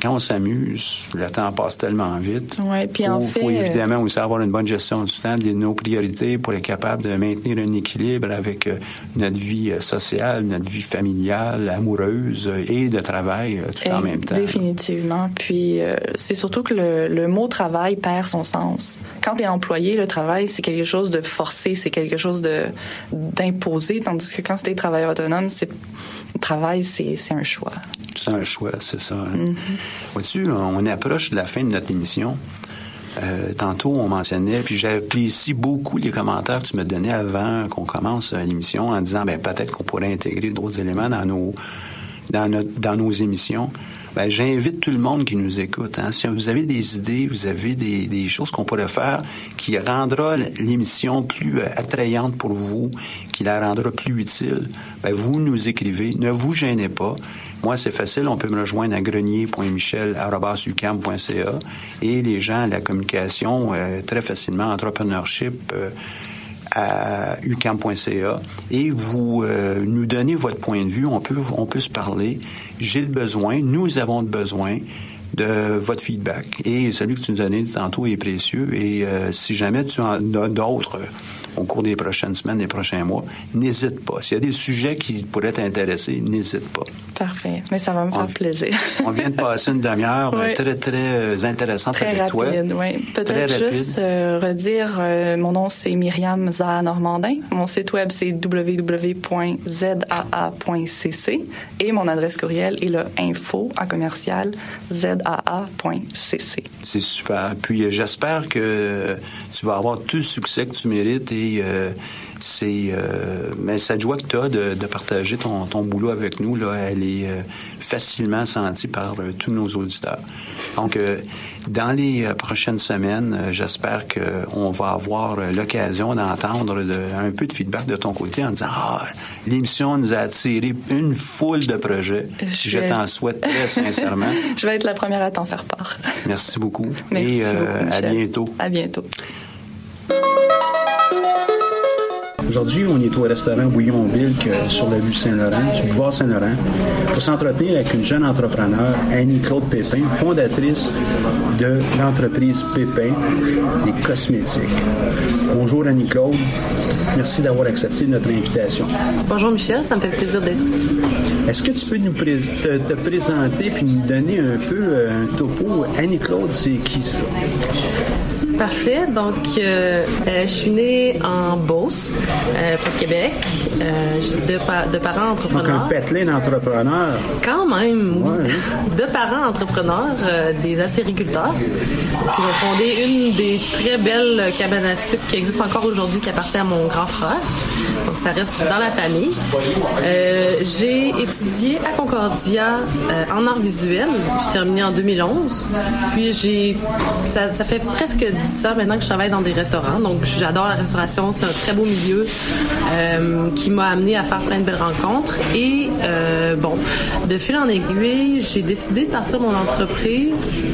quand on s'amuse, le temps passe tellement vite. Ouais, puis faut, en fait, faut évidemment aussi avoir une bonne gestion du temps, de nos priorités pour être capable de maintenir un équilibre avec euh, notre vie euh, sociale, notre vie familiale, amoureuse et de travail euh, tout en même temps. Définitivement. Puis c'est surtout que le, le, mot travail perd son sens. Quand tu es employé, le travail c'est quelque chose de forcé, c'est quelque chose de d'imposé, tandis que quand es travailleur autonome, c'est travail c'est un choix. C'est un choix, c'est ça. Hein? Mm-hmm. Vois-tu, on approche de la fin de notre émission. Euh, tantôt, on mentionnait, puis j'apprécie beaucoup les commentaires que tu me donnais avant qu'on commence l'émission en disant, ben peut-être qu'on pourrait intégrer d'autres éléments dans nos dans, notre, dans nos émissions. Ben, j'invite tout le monde qui nous écoute. Hein. Si vous avez des idées, vous avez des, des choses qu'on pourrait faire qui rendra l'émission plus euh, attrayante pour vous, qui la rendra plus utile, ben, vous nous écrivez. Ne vous gênez pas. Moi, c'est facile. On peut me rejoindre à grenier.michel.ucam.ca et les gens la communication, euh, très facilement, entrepreneurship, euh, à ucam.ca et vous euh, nous donnez votre point de vue. On peut, on peut se parler. J'ai le besoin, nous avons le besoin de votre feedback. Et celui que tu nous as donné tantôt est précieux. Et si jamais tu en as d'autres au cours des prochaines semaines, des prochains mois, n'hésite pas. S'il y a des sujets qui pourraient t'intéresser, n'hésite pas. Parfait. Mais ça va me faire plaisir. on vient de passer une demi-heure oui. très, très euh, intéressante très avec rapide, toi. Oui. Peut-être juste euh, redire, euh, mon nom c'est Myriam Zaha Normandin. Mon site web c'est www.zaa.cc et mon adresse courriel est le info à commercial zaa.cc. C'est super. Puis j'espère que tu vas avoir tout le succès que tu mérites et c'est euh, mais cette joie que tu as de, de, partager ton, ton boulot avec nous là, elle est euh, facilement sentie par euh, tous nos auditeurs. Donc dans les prochaines semaines, j'espère qu'on va avoir l'occasion d'entendre de, un peu de feedback de ton côté en disant ah l'émission nous a attiré une foule de projets. Je, je t'en souhaite très sincèrement. Je vais être la première à t'en faire part. Merci beaucoup Merci et beaucoup, à bientôt. À bientôt. Aujourd'hui, on est au restaurant Bouillonville sur la rue Saint-Laurent, sur le boulevard Saint-Laurent, pour s'entretenir avec une jeune entrepreneur, Annie-Claude Pépin, fondatrice de l'entreprise Pépin des cosmétiques. On Bonjour Annie-Claude. Merci d'avoir accepté notre invitation. Bonjour Michel, ça me fait plaisir d'être ici. Est-ce que tu peux nous pré- te, te présenter puis nous donner un peu euh, un topo? Annie-Claude, c'est qui ça? Parfait. Donc, euh, euh, je suis née en Beauce, euh, près de Québec. J'ai deux, pa- deux parents Donc un entrepreneurs. patelin d'entrepreneur. Quand même, oui. Ouais. Deux parents entrepreneurs, des acériculteurs, qui ont fondé une des très belles cabanes à qui existe encore aujourd'hui, qui appartient à mon grand frère. Donc ça reste dans la famille. Euh, j'ai étudié à Concordia euh, en art visuel. J'ai terminé en 2011. Puis j'ai, ça, fait presque 10 ans maintenant que je travaille dans des restaurants. Donc j'adore la restauration. C'est un très beau milieu euh, qui m'a amené à faire plein de belles rencontres. Et bon, de fil en aiguille, j'ai décidé de partir mon entreprise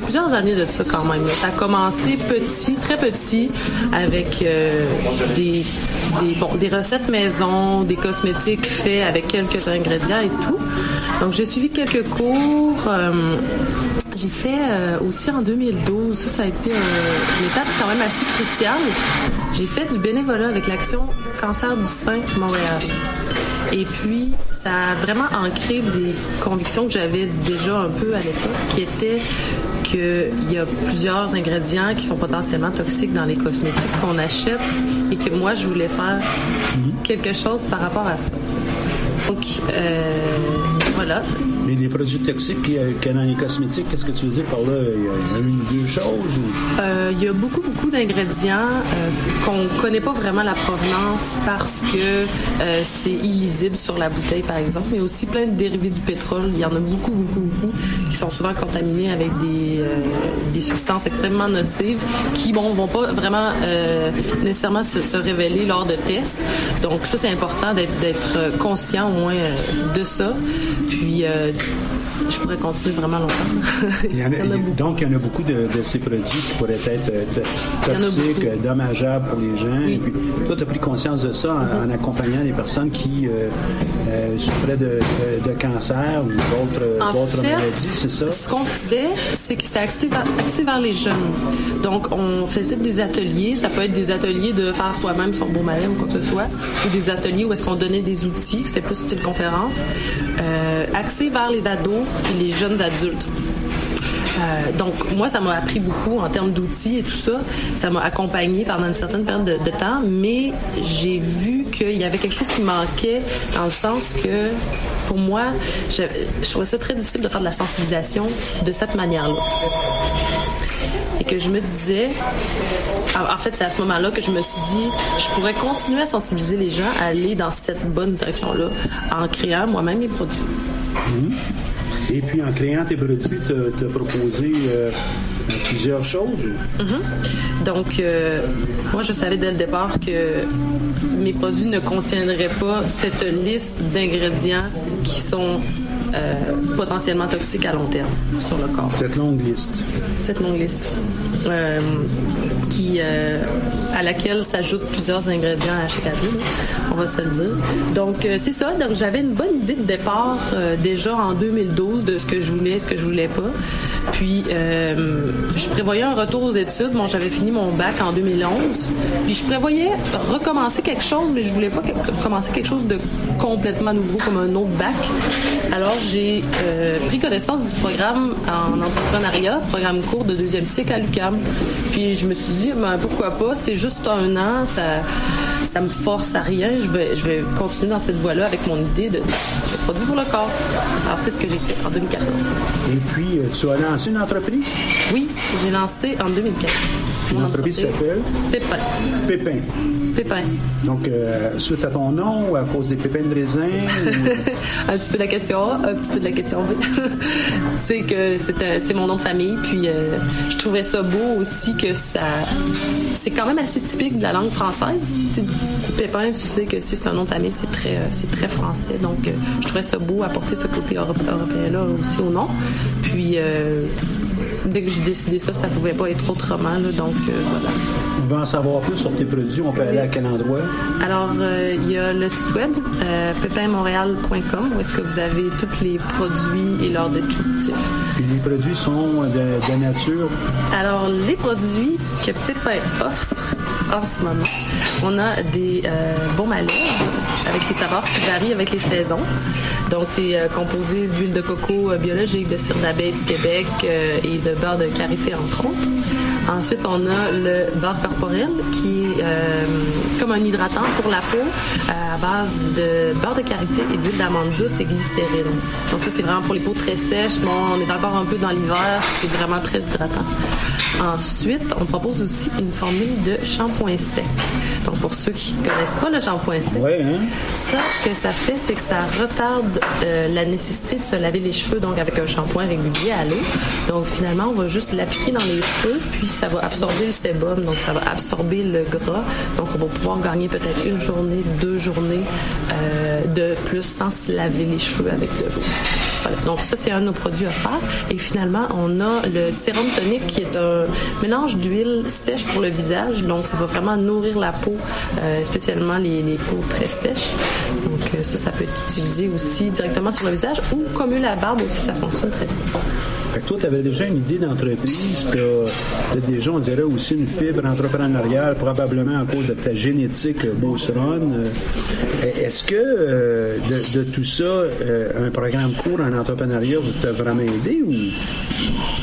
plusieurs années de ça quand même. Ça a commencé petit, très petit, avec euh, des, bon, des recettes maison, des cosmétiques faits avec quelques ingrédients et tout. Donc j'ai suivi quelques cours. euh, j'ai fait euh, aussi en 2012, ça, ça a été une étape quand même assez cruciale. J'ai fait du bénévolat avec l'action Cancer du sein Montréal. Et puis, ça a vraiment ancré des convictions que j'avais déjà un peu à l'époque, qui étaient qu'il y a plusieurs ingrédients qui sont potentiellement toxiques dans les cosmétiques qu'on achète et que moi, je voulais faire quelque chose par rapport à ça. Donc, euh, voilà. Mais les produits toxiques qu'il y a dans les cosmétiques, qu'est-ce que tu veux dire par là? Il y a une ou deux choses? ou- Euh, Il y a beaucoup, beaucoup d'ingrédients euh, qu'on connaît pas vraiment la provenance parce que euh, c'est illisible sur la bouteille, par exemple, mais aussi plein de dérivés du pétrole. Il y en a beaucoup, beaucoup, beaucoup qui sont souvent contaminés avec des, des substances extrêmement nocives qui, bon, vont pas vraiment nécessairement se, se révéler lors de tests. Donc ça, c'est important d'être conscient au moins de ça. Puis, euh, je pourrais continuer vraiment longtemps. Il y en a- donc, il y en a beaucoup de, de ces produits qui pourraient être euh, toxiques, dommageables pour les gens. Et puis, toi, tu as pris conscience de ça en, en accompagnant les personnes qui euh, euh, souffraient de, de- de cancer ou d'autres maladies, c'est ça? Ce qu'on faisait, c'est que c'était axé vers, axé vers les jeunes. Donc, on faisait des ateliers. Ça peut être des ateliers de faire soi-même son beau malin ou quoi que ce soit, ou des ateliers où est-ce qu'on donnait des outils. C'était plus style conférence, euh, axé vers les ados et les jeunes adultes. Euh, donc moi ça m'a appris beaucoup en termes d'outils et tout ça ça m'a accompagné pendant une certaine période de, temps mais j'ai vu qu'il y avait quelque chose qui manquait dans le sens que pour moi je, je trouvais ça très difficile de faire de la sensibilisation de cette manière là et que je me disais en en fait c'est à ce moment là que je me suis dit je pourrais continuer à sensibiliser les gens à aller dans cette bonne direction là en créant moi-même mes produits Mhm. Et puis, en créant tes produits, tu as proposé euh, plusieurs choses. Mhm. Donc, euh, moi, je savais dès le départ que mes produits ne contiendraient pas cette liste d'ingrédients qui sont euh, potentiellement toxiques à long terme sur le corps. Cette longue liste. Cette longue liste. Euh, qui, euh, à laquelle s'ajoutent plusieurs ingrédients à chaque année, on va se le dire. Donc, euh, c'est ça. Donc, j'avais une bonne idée de départ déjà en 2012 de ce que je voulais, ce que je voulais pas. Puis, je prévoyais un retour aux études. Bon, j'avais fini mon bac en 2011. Puis, je prévoyais recommencer quelque chose, mais je voulais pas que- commencer quelque chose de complètement nouveau comme un autre bac. Alors, j'ai pris connaissance du programme en entrepreneuriat, programme court de deuxième cycle à Puis, je me suis dit, ben, pourquoi pas, c'est juste un an, ça, ça me force à rien. Je vais, je vais continuer dans cette voie-là avec mon idée de, de produit pour le corps. Alors, c'est ce que j'ai fait en 2014. Et puis, euh, tu as lancé une entreprise? Oui, j'ai lancé en 2015. Une entreprise s'appelle Pépin. Pépin. Pépin. Donc, euh, suite à ton nom, à cause des pépins de raisin? ou- un petit peu de la question A, un petit peu de la question B. c'est que c'est mon nom de famille, puis euh, je trouvais ça beau aussi que ça. C'est quand même assez typique de la langue française. Pépin, tu sais que si c'est un nom de famille, c'est très, euh, c'est très français. Donc, euh, je trouvais ça beau apporter ce côté européen-là aussi au nom. Puis, euh, dès que j'ai décidé ça, ça pouvait pas être autrement. là. donc, euh, voilà. On veut en savoir plus sur tes produits? On peut aller à quel endroit? Alors, euh, il y a le site web euh, pépinmontréal.com où est-ce que vous avez tous les produits et leurs descriptifs. Puis les produits sont de, de nature? Alors, les produits que Pépin offre en ce moment. On a des euh, baumes avec des saveurs qui varient avec les saisons. Donc, c'est euh, composé d'huile de coco euh, biologique, de cire d'abeille du Québec euh, et de beurre de karité, entre autres. Ensuite, on a le beurre corporel qui est comme un hydratant pour la peau à base de beurre de karité et d'huile d'amande douce et glycérine. Donc ça, c'est vraiment pour les peaux très sèches. Bon, on est encore un peu dans l'hiver, c'est vraiment très hydratant. Ensuite, on propose aussi une formule de shampoing sec. Donc pour ceux qui connaissent pas le shampoing sec, ça, ce que ça fait, c'est que ça retarde euh, la nécessité de se laver les cheveux donc avec un shampoing régulier à l'eau. Donc finalement, on va juste l'appliquer dans les cheveux, puis ça va absorber le sébum, donc ça va absorber le gras. Donc on va pouvoir gagner peut-être une journée, deux journées euh, de plus sans se laver les cheveux avec de l'eau. Voilà. Donc ça, c'est un de nos produits offerts. Et finalement, on a le sérum tonique qui est un mélange d'huile sèche pour le visage. Donc ça va vraiment nourrir la peau, euh, spécialement les, les peaux très sèches. Donc euh, ça, ça peut être utilisé aussi directement sur le visage ou comme la barbe aussi, ça fonctionne très bien. Toi, tu avais déjà une idée d'entreprise, tu as, déjà, on dirait, aussi une fibre entrepreneuriale, probablement à cause de ta génétique euh, Beauceronne. Euh, Est-ce que euh, de, tout ça, un programme court en entrepreneuriat t'a vraiment aidé ou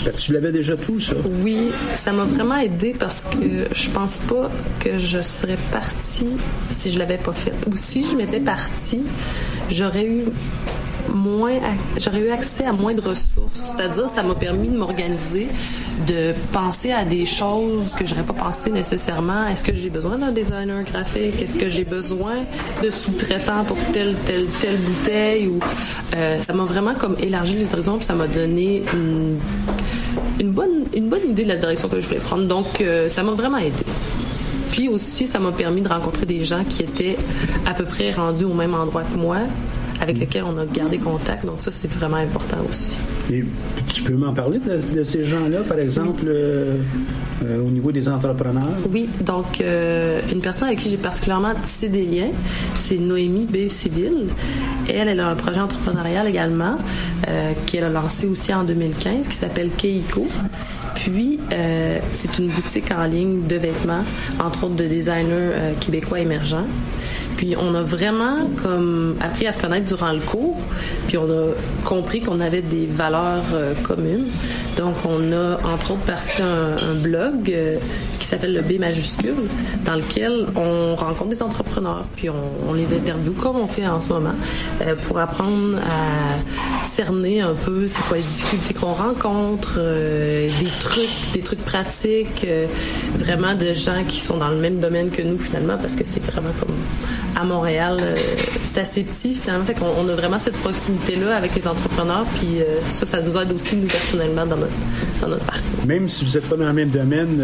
ben, tu l'avais déjà tout, ça? Oui, ça m'a vraiment aidé parce que je pense pas que je serais partie si je l'avais pas fait. Ou si je m'étais partie, j'aurais eu moins j'aurais eu accès à moins de ressources. C'est-à-dire, ça m'a permis de m'organiser, de penser à des choses que j'aurais pas pensé nécessairement. Est-ce que j'ai besoin d'un designer graphique? Est-ce que j'ai besoin de sous-traitants pour telle, telle, telle bouteille? Ou, euh, ça m'a vraiment comme élargi les horizons, puis ça m'a donné une, une bonne, une bonne idée de la direction que je voulais prendre. Donc, euh, ça m'a vraiment aidé. Puis aussi, ça m'a permis de rencontrer des gens qui étaient à peu près rendus au même endroit que moi, avec lesquels on a gardé contact. Donc ça, c'est vraiment important aussi. Et tu peux m'en parler de, de ces gens-là, par exemple, euh, euh, au niveau des entrepreneurs? Oui, donc euh, une personne avec qui j'ai particulièrement tissé des liens, c'est Noémie B. Civil. Elle, elle a un projet entrepreneurial également qu'elle a lancé aussi en 2015 qui s'appelle Keiko. Puis, c'est une boutique en ligne de vêtements, entre autres de designers québécois émergents. Puis on a vraiment appris à se connaître durant le cours, puis on a compris qu'on avait des valeurs euh, communes. Donc on a entre autres parti un, un blog euh, qui s'appelle le B majuscule, dans lequel on rencontre des entrepreneurs, puis on, les interviewe comme on fait en ce moment, euh, pour apprendre à cerner un peu c'est quoi les difficultés qu'on rencontre, euh, des trucs, des trucs pratiques, euh, vraiment de gens qui sont dans le même domaine que nous finalement, parce que c'est vraiment comme à Montréal, c'est assez petit finalement, fait qu'on on a vraiment cette proximité-là avec les entrepreneurs, puis ça, ça nous aide aussi nous personnellement dans notre, dans notre parcours. Même si vous n'êtes pas dans le même domaine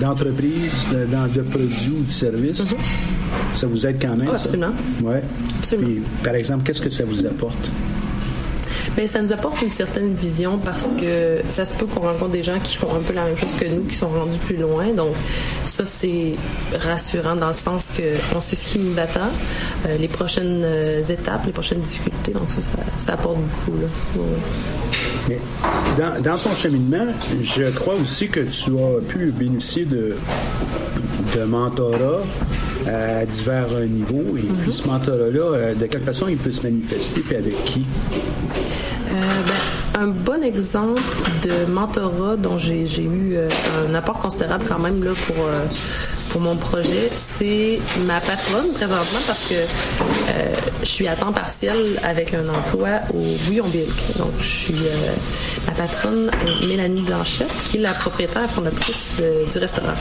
d'entreprise, de, dans- de produits ou de services, ça vous aide quand même, Ah, ça? absolument. Ouais. Puis, par exemple, qu'est-ce que ça vous apporte? Ben, ça nous apporte une certaine vision parce que ça se peut qu'on rencontre des gens qui font un peu la même chose que nous, qui sont rendus plus loin. Donc, ça, c'est rassurant dans le sens que on sait ce qui nous attend, euh, les prochaines euh, étapes, les prochaines difficultés. Donc, ça, ça, ça apporte beaucoup. Là. Ouais. Mais dans, dans ton cheminement, je crois aussi que tu as pu bénéficier de, de mentorat à divers euh, niveaux. Et puis ce mentorat-là, euh, de quelle façon il peut se manifester puis avec qui? Euh, ben, un bon exemple de mentorat dont j'ai eu euh, un apport considérable quand même là pour euh, mon projet, c'est ma patronne présentement parce que euh, je suis à temps partiel avec un emploi au Bouillon Bilk. Donc je suis euh, ma patronne Mélanie Blanchette qui est la propriétaire fondatrice de- du restaurant.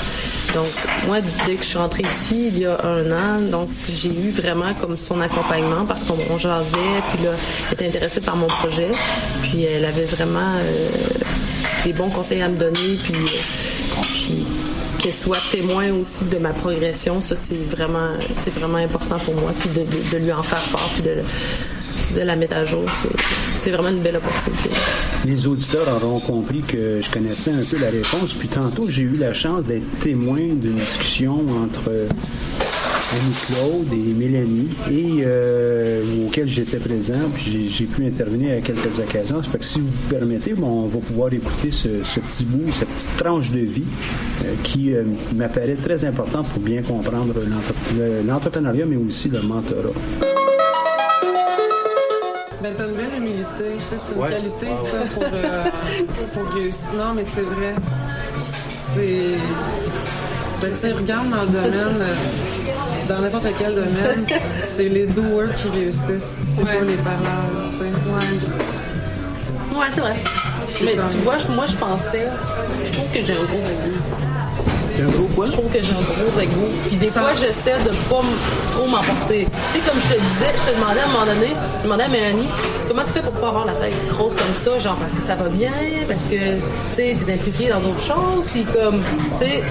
Donc moi dès que je suis rentrée ici il y a un an, donc j'ai eu vraiment comme son accompagnement parce qu'on on jasait puis là elle était intéressée par mon projet puis elle avait vraiment euh, des bons conseils à me donner puis qu'elle soit témoin aussi de ma progression, ça c'est vraiment c'est vraiment important pour moi puis de, lui en faire part puis de, de la mettre à jour, c'est vraiment une belle opportunité. Les auditeurs auront compris que je connaissais un peu la réponse. Puis tantôt, j'ai eu la chance d'être témoin d'une discussion entre Annie-Claude et Mélanie, et euh, auxquels j'étais présent, puis j'ai pu intervenir à quelques occasions. Ça fait que si vous vous permettez, bon, on va pouvoir écouter ce, ce, petit bout, cette petite tranche de vie euh, qui euh, m'apparaît très importante pour bien comprendre l'entrepreneuriat, mais aussi le mentorat. Ben, t'as une belle humilité. C'est une ouais. qualité, ah, ça, pour, euh, pour réussir. Non, mais c'est vrai. C'est. Ben, tu regarde dans le domaine, euh, dans n'importe quel domaine, c'est les doers qui réussissent. C'est ouais. pas les parleurs, tu sais. Ouais. Ouais, c'est vrai. Mais tu vois, moi, je pensais. Je trouve que j'ai un gros avis. Un gros quoi? Je trouve que j'ai un gros égo. Puis des fois, j'essaie de pas trop m'emporter. Tu sais, comme je te disais, je te demandais à un moment donné, je demandais à Mélanie, comment tu fais pour pas avoir la tête grosse comme ça? Genre, parce que ça va bien, parce que, tu sais, t'es impliqué dans d'autres choses, puis comme, tu sais,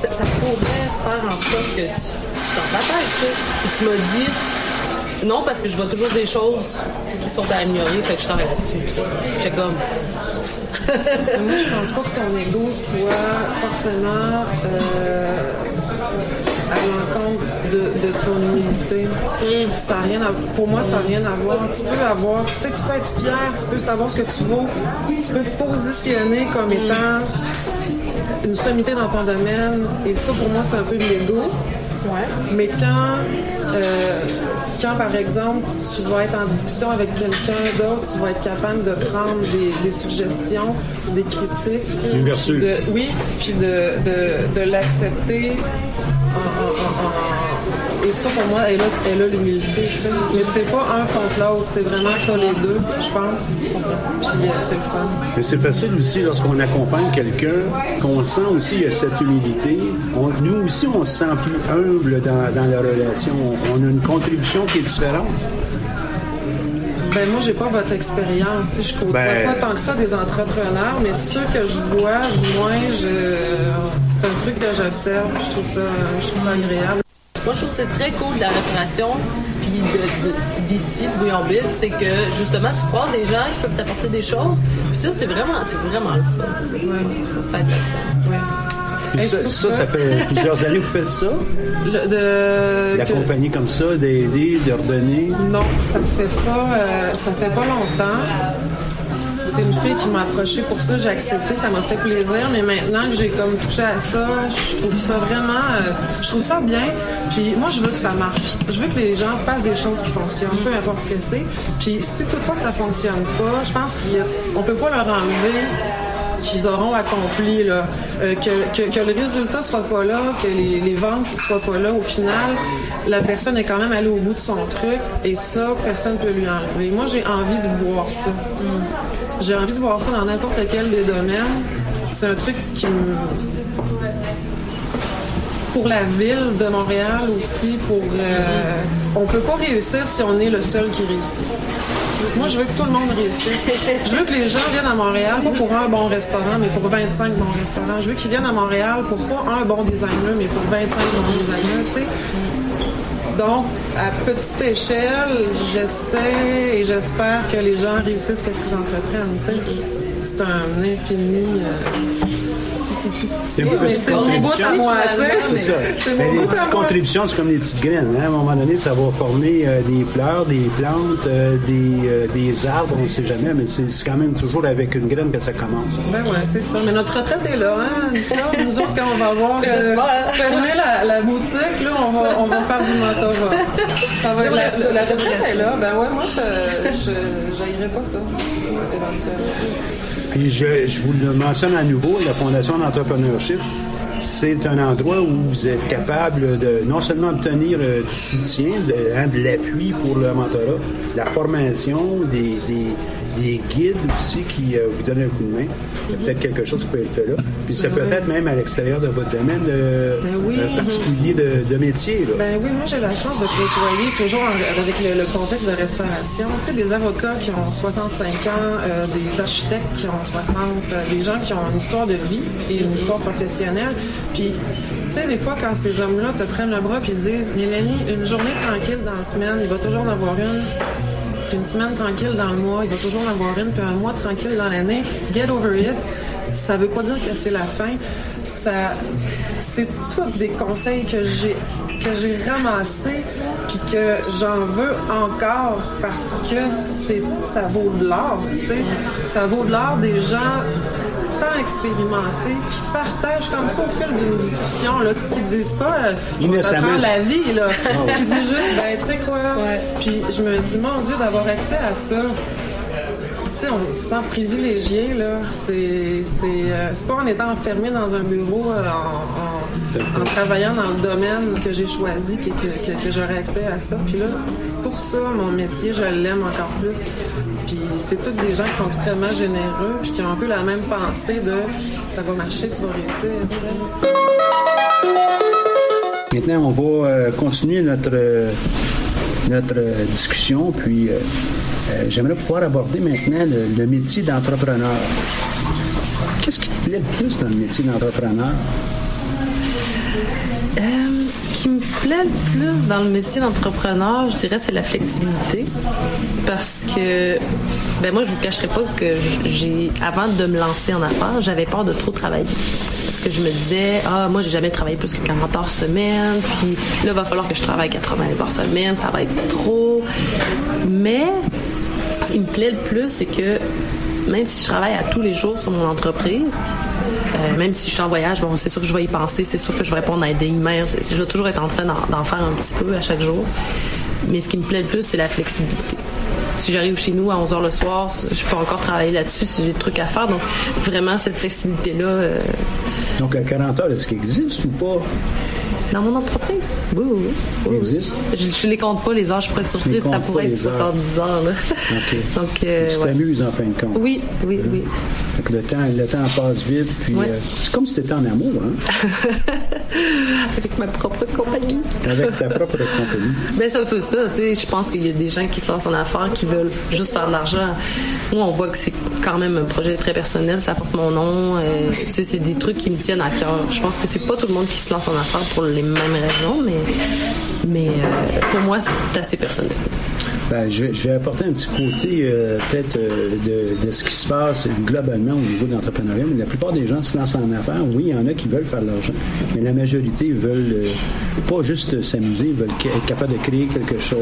ça, ça, pourrait faire en sorte que tu dans ta tête, tu sais. Tu m'as dit, non, parce que je vois toujours des choses qui sont à améliorer, fait que je travaille là-dessus. J'ai comme. Moi, je pense pas que ton ego soit forcément euh, à l'encontre de, de, ton humilité. Mm. Ça a rien à, pour moi, ça n'a rien à voir. Tu peux avoir, peut-être tu peux être fier, tu peux savoir ce que tu vaux, tu peux te positionner comme mm. étant une sommité dans ton domaine, et ça, pour moi, c'est un peu de l'ego. Ouais. Mais quand, euh, quand, par exemple, tu vas être en discussion avec quelqu'un d'autre, tu vas être capable de prendre des, des suggestions, des critiques. Une vertu. De, oui, puis de, de, de l'accepter en, en, en, et ça, pour moi, elle a, elle a l'humilité. Mais c'est pas un contre l'autre, c'est vraiment que les deux, je pense. Puis euh, c'est le fun. Mais c'est facile aussi lorsqu'on accompagne quelqu'un, qu'on sent aussi il y a cette humilité. On, nous aussi, on se sent plus humble dans, dans la relation. On, on a une contribution qui est différente. Ben moi, j'ai pas votre expérience. Si je côtoie ben... pas tant que ça des entrepreneurs, mais ceux que je vois, du moins, je... c'est un truc que j'observe. Je trouve ça, je trouve ça agréable. Moi, je trouve que c'est très cool de la restauration, puis de, de, d'ici, de Bouillonville, c'est que justement, tu croises des gens qui peuvent t'apporter des choses. Puis ça, c'est vraiment, c'est vraiment le fun. Ouais. Ça, ouais. Puis ça, ça, ça, fait plusieurs années que vous faites ça? Le, de... D'accompagner comme ça, d'aider, de redonner? Non, ça fait pas, euh, ça fait pas longtemps c'est une fille qui m'a approché pour ça, j'ai accepté, ça m'a fait plaisir, mais maintenant que j'ai comme touché à ça, je trouve ça vraiment, euh, je trouve ça bien. Puis moi, je veux que ça marche. Je veux que les gens fassent des choses qui fonctionnent, peu importe ce que c'est. Puis si toutefois ça fonctionne pas, je pense qu'on peut pas leur enlever qu'ils auront accompli, là, euh, que, que, le résultat soit pas là, que les, les ventes soient pas là. Au final, la personne est quand même allée au bout de son truc et ça, personne peut lui enlever. Moi, j'ai envie de voir ça. J'ai envie de voir ça dans n'importe lequel des domaines. C'est un truc qui me pour la ville de Montréal aussi, pour euh, on peut pas réussir si on est le seul qui réussit. Moi, je veux que tout le monde réussisse. Je veux que les gens viennent à Montréal, pas pour un bon restaurant, mais pour 25 bons restaurants. Je veux qu'ils viennent à Montréal pour pas un bon designer, mais pour 25 bons designers, tu sais. Donc, à petite échelle, j'essaie et j'espère que les gens réussissent qu'est-ce qu'ils entreprennent. C'est un infini. Euh, c'est une petite contribution. C'est ça. Mais les petites contributions, c'est comme des petites graines. Hein? À un moment donné, ça va former euh, des fleurs, des plantes, euh, des, euh, des, arbres, on ne sait jamais, mais c'est quand même toujours avec une graine que ça commence. Ben ouais, c'est ça. Mais notre retraite est là, hein? Nous autres, quand on va voir fermer la, la, boutique, là, on va, on va faire du motorat. Ça va être la, la, la retraite est là. Ben ouais, moi, je n'aillerais pas ça, éventuellement. Puis je, je, vous le mentionne à nouveau, la Fondation d'entrepreneurship, c'est un endroit où vous êtes capable de non seulement obtenir euh, du soutien, de, hein, de l'appui pour le mentorat, la formation, des, des des guides aussi qui euh, vous donnent un coup de main. Il y a peut-être quelque chose qui peut être fait là. Puis c'est ben peut-être même à l'extérieur de votre domaine euh, ben oui. euh, particulier de, de, métier. Là. Ben oui, moi j'ai la chance de côtoyer toujours avec le, le, contexte de restauration. Tu sais, des avocats qui ont 65 ans, euh, des architectes qui ont 60, des gens qui ont une histoire de vie et une histoire professionnelle. Puis, tu sais, des fois, quand ces hommes-là te prennent le bras et disent, Mélanie, une journée tranquille dans la semaine, il va toujours en avoir une une semaine tranquille dans le mois, il va toujours en avoir une, puis un mois tranquille dans l'année. Get over it. Ça veut pas dire que c'est la fin. Ça, c'est tous des conseils que j'ai que j'ai ramassés puis que j'en veux encore parce que c'est ça vaut de l'or, tu sais. Ça vaut de l'or des gens tant expérimentés qui partagent comme ça au fil d'une discussion là, qui disent pas euh, la vie là, Ah qui disent juste ben tu sais quoi? Puis je me dis mon Dieu d'avoir accès à ça on se sent privilégié, là. Euh, c'est pas en étant enfermé dans un bureau, euh, en, travaillant dans le domaine que j'ai choisi que, que, que- j'aurais accès à ça. Puis là, pour ça, mon métier, je l'aime encore plus. Puis c'est tous des gens qui sont extrêmement généreux, puis qui ont un peu la même pensée de ça va marcher, tu vas réussir. Maintenant, on va euh, continuer notre, notre discussion, puis euh, j'aimerais pouvoir aborder maintenant le, métier d'entrepreneur. Qu'est-ce qui te plaît le plus dans le métier d'entrepreneur? Euh, ce qui me plaît le plus dans le métier d'entrepreneur, je dirais, c'est la flexibilité. Parce que, ben moi, je vous cacherai pas que j'ai, avant de me lancer en affaires, j'avais peur de trop travailler. Parce que je me disais, ah, moi, j'ai jamais travaillé plus que 40 heures semaine, puis là, il va falloir que je travaille 80 heures semaine, ça va être trop. Mais, ce qui me plaît le plus, c'est que même si je travaille à tous les jours sur mon entreprise, euh, même si je suis en voyage, bon, c'est sûr que je vais y penser, c'est sûr que je vais répondre à des emails, je vais toujours être en train d'en, d'en faire un petit peu à chaque jour. Mais ce qui me plaît le plus, c'est la flexibilité. Si j'arrive chez nous à 11h le soir, je peux encore travailler là-dessus si j'ai des trucs à faire. Donc, vraiment, cette flexibilité-là, euh, Donc, à 40 heures, est-ce qu'il existe ou pas? Dans mon entreprise, oui, oui, oui. Je, je les compte pas, les heures, je pourrais être surprise, ça pourrait être les heures. 70 heures. Là. OK. Donc, euh, tu ouais. t'amuses en fin de compte. Oui, oui, oui. Fait que le temps, le temps passe vite, puis Ouais. euh, c'est comme si tu étais en amour, hein? Avec ma propre compagnie. Avec ta propre compagnie. Ben, c'est un peu ça, tu sais. Je pense qu'il y a des gens qui se lancent en affaires qui veulent juste faire de l'argent. Moi, on voit que c'est quand même un projet très personnel, ça porte mon nom. euh, c'est des trucs qui me tiennent à cœur. Je pense que c'est pas tout le monde qui se lance en affaires pour les mêmes raisons, mais, mais euh, pour moi, c'est assez personnel. Ben, je, vais apporter un petit côté euh, peut-être euh, de, ce qui se passe globalement au niveau de l'entrepreneuriat. Mais la plupart des gens se lancent en affaires. Oui, il y en a qui veulent faire de l'argent, mais la majorité veulent euh, pas juste s'amuser, ils veulent être capables de créer quelque chose,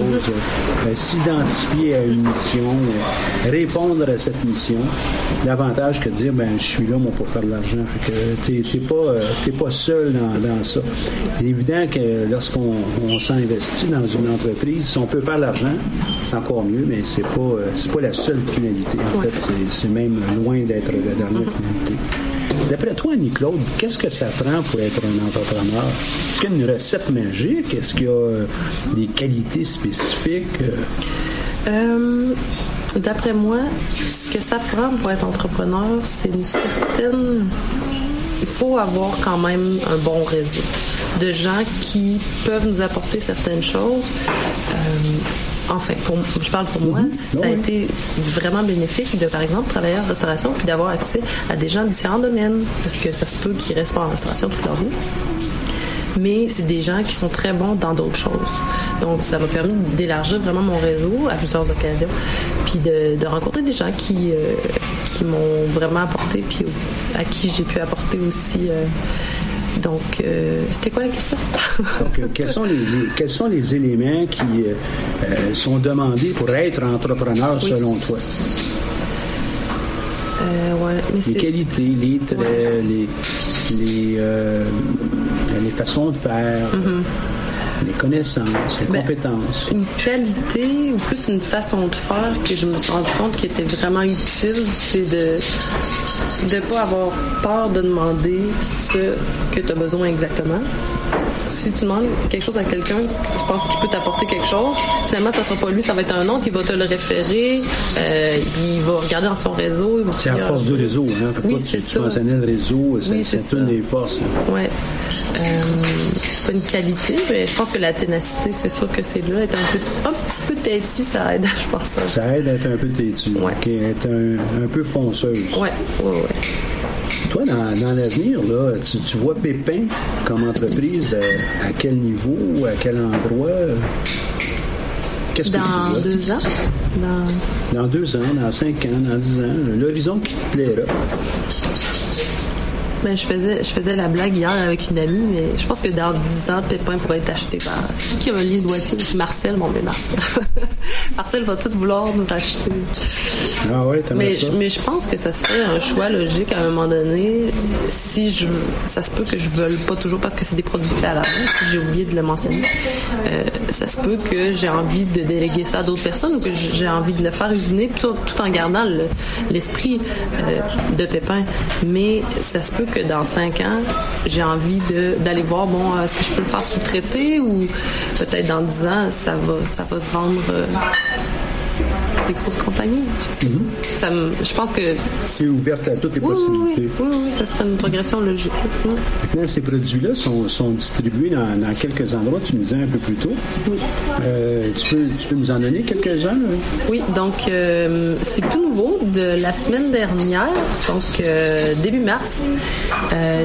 s'identifier à une mission, répondre à cette mission. Davantage que de dire ben je suis là moi pour faire de l'argent. T'es t'es pas pas seul dans, ça. C'est évident que lorsqu'on on s'investit dans une entreprise, si on peut faire de l'argent, c'est encore mieux, mais c'est pas euh, pas la seule finalité. En fait, c'est- même loin d'être la dernière finalité. D'après toi, Annie-Claude, qu'est-ce que ça prend pour être un entrepreneur? Est-ce qu'il y a une recette magique? Est-ce qu'il y a euh, des qualités spécifiques? Euh, Euh, D'après moi, ce que ça prend pour être entrepreneur, c'est une certaine. Il faut avoir quand même un bon réseau de gens qui peuvent nous apporter certaines choses. Euh, enfin, pour, je parle pour moi, ça a été vraiment bénéfique de, par exemple, travailler en restauration puis d'avoir accès à des gens de différents domaines. Parce que ça se peut qu'ils restent pas en restauration toute leur vie mais c'est des gens qui sont très bons dans d'autres choses. Donc, ça m'a permis d'élargir vraiment mon réseau à plusieurs occasions, puis de, de rencontrer des gens qui, euh, qui m'ont vraiment apporté, puis à qui j'ai pu apporter aussi. euh, donc, euh, c'était quoi la question? Donc, euh, quels, sont les, les- quels sont les éléments qui euh, sont demandés pour être entrepreneur selon toi? Ouais, mais Les qualités, les traits, les, les, les façons de faire, Mhm. Les connaissances, les Ben, compétences. Une qualité ou plus une façon de faire que je me suis rendu compte qui était vraiment utile, c'est de ne pas avoir peur de demander ce que tu as besoin exactement. Si tu demandes quelque chose à quelqu'un, tu penses qu'il peut t'apporter quelque chose, finalement, ça sera pas lui, ça va être un autre qui va te le référer, euh, il va regarder dans son réseau. il C'est à force du réseau, hein? Fait Oui, tu, c'est tu ça. mentionnais le réseau, c'est Oui, une des forces. Ouais. Euh, c'est pas une qualité, mais je pense que la ténacité, c'est sûr que c'est là. Être un, peu, un petit peu têtu, ça aide, je pense. Ça aide à être un peu têtu, ok, être un, un peu fonceuse. Ouais, ouais, ouais. Toi, dans, dans l'avenir, là, tu, tu vois Pépin comme entreprise à, à quel niveau, à quel endroit? Qu'est-ce que tu Dans vois? deux ans? Dans... Dans deux ans, dans cinq ans, dans dix ans, l'horizon qui te plaira. Ben, je faisais, je faisais la blague hier avec une amie, mais je pense que dans 10 ans, Pépin pourrait être acheté par. C'est qui qui a Lise Wattier? C'est Marcel, bon, mais Marcel. Marcel va tout vouloir nous racheter. Ah ouais, mais, ça? mais je pense que ça serait un choix logique à un moment donné. Si je, ça se peut que je veuille pas toujours parce que c'est des produits faits à la main, si j'ai oublié de le mentionner. Euh, ça se peut que j'ai envie de déléguer ça à d'autres personnes ou que j'ai envie de le faire usiner tout, tout en gardant le- l'esprit euh, de Pépin. Mais ça se peut que dans cinq ans, j'ai envie d'aller voir, bon, est-ce que je peux le faire sous-traiter ou peut-être dans dix ans, ça va, ça va se vendre. Des grosses compagnies. Sais. ça me- je pense que C'est ouverte à toutes les oui, oui, possibilités. oui, oui, oui, ça serait une progression logique. Oui. Maintenant, ces produits-là sont, sont distribués dans, dans quelques endroits, tu nous disais un peu plus tôt. Euh, tu, peux, tu peux nous en donner quelques-uns? Oui, donc euh, c'est tout nouveau de la semaine dernière, donc euh, début mars.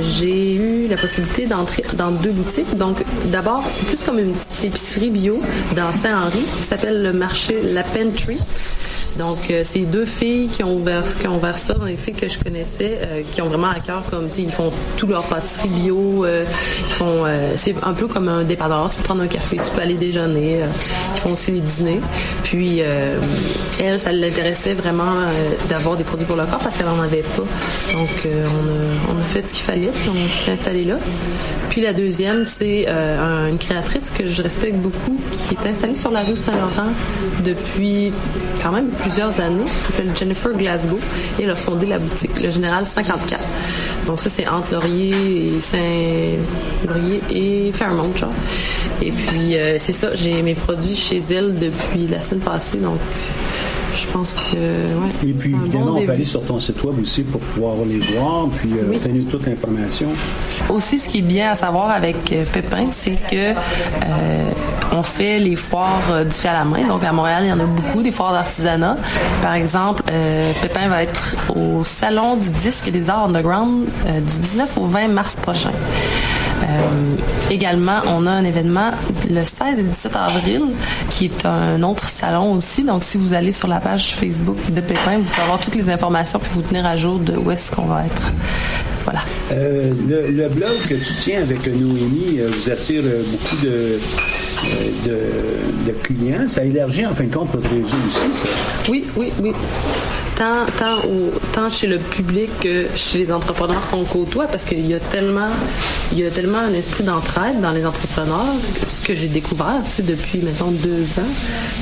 j'ai eu la possibilité d'entrer dans deux boutiques. Donc d'abord, c'est plus comme une petite épicerie bio dans Saint-Henri qui s'appelle le marché La Pantry. Donc, euh, c'est deux filles qui ont ouvert, qui ont ça, des filles que je connaissais, euh, qui ont vraiment à cœur, comme, tu ils font tout leur pâtisserie bio, euh, ils font, c'est un peu comme un dépanneur, tu peux prendre un café, tu peux aller déjeuner, ils font aussi les dîners. Puis, elle, ça l'intéressait vraiment d'avoir des produits pour le corps parce qu'elle en avait pas. Donc, on, a, on a fait ce qu'il fallait, puis on s'est installé là. Puis la deuxième, c'est un- une créatrice que je respecte beaucoup, qui est installée sur la rue Saint-Laurent depuis quand même plusieurs années. Elle s'appelle Jennifer Glasgow et elle a fondé la boutique Le Général 54. Donc ça, c'est entre Laurier et Saint-Laurier et Fairmont, genre. Et puis, euh, c'est ça, j'ai mes produits chez elle depuis la semaine passée, donc je pense que, ouais. Et puis, évidemment, bon on peut aller sur ton site web aussi pour pouvoir les voir, puis euh, obtenir toute l'information. Aussi, ce qui est bien à savoir avec euh, Pépin, c'est que euh, on fait les foires du fait à la main. Donc à Montréal, il y en a beaucoup des foires d'artisanat. Par exemple, euh, Pépin va être au salon du disque des arts underground du 19 au 20 mars prochain. Euh, également, on a un événement le 16 et 17 avril qui est un autre salon aussi. Donc, si vous allez sur la page Facebook de Pépin, vous pouvez avoir toutes les informations puis vous tenir à jour de où est-ce qu'on va être. Voilà. Euh, le, le blog que tu tiens avec Noémie euh, vous attire beaucoup de, de, de clients. Ça élargit en fin de compte votre réseau aussi. ça. Oui, oui, oui. Tant, tant, au- tant chez le public que chez les entrepreneurs qu'on côtoie, parce qu'il y a tellement, il y a tellement un esprit d'entraide dans les entrepreneurs, ce que j'ai découvert, tu sais, depuis, mettons, deux ans,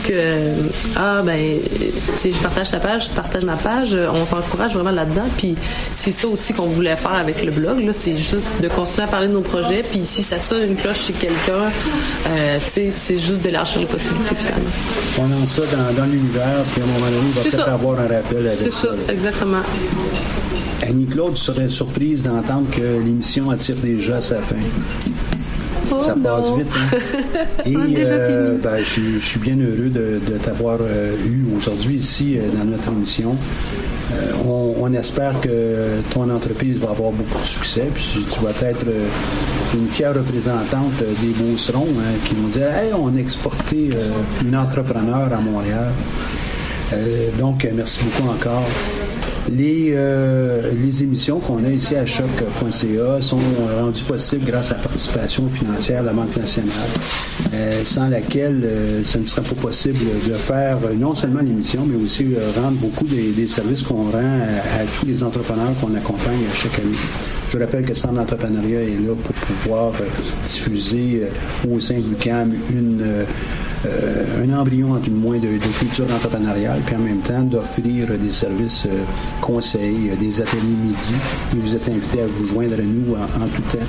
que, ah, ben, tu sais, je partage ta page, je partage ma page, on s'encourage vraiment là-dedans, puis c'est ça aussi qu'on voulait faire avec le blog, là, c'est juste de continuer à parler de nos projets, puis si ça sonne une cloche chez quelqu'un, euh, tu sais, c'est juste d'élargir les possibilités, finalement. On lance ça dans, dans l'univers, puis à un moment donné, il va peut-être ça. avoir un rappel avec C'est ça, exactement. Annie-Claude serait surprise d'entendre que l'émission attire déjà à sa fin. Oh, ça passe non. vite. Hein? Et euh, ben, je, suis- je suis bien heureux de, de t'avoir euh, eu aujourd'hui ici euh, dans notre émission. On, on espère que ton entreprise va avoir beaucoup de succès. Puis tu vas être une fière représentante des Beaucerons hein, qui vont dire Hey, on a exporté une entrepreneur à Montréal. Donc, merci beaucoup encore. Les, euh, les émissions qu'on a ici à choc.ca sont rendues possibles grâce à la participation financière de la Banque nationale, euh, sans laquelle euh, ce ne serait pas possible de faire euh, non seulement l'émission, mais aussi euh, rendre beaucoup des, services qu'on rend à, à tous les entrepreneurs qu'on accompagne chaque année. Je rappelle que Centre d'entrepreneuriat est là pour pouvoir euh, diffuser euh, au sein du CAM une, euh, un embryon, du moins, de, de culture entrepreneuriale, puis en même temps d'offrir des services conseils, des ateliers midi. Vous êtes invités à vous joindre à nous en, tout temps.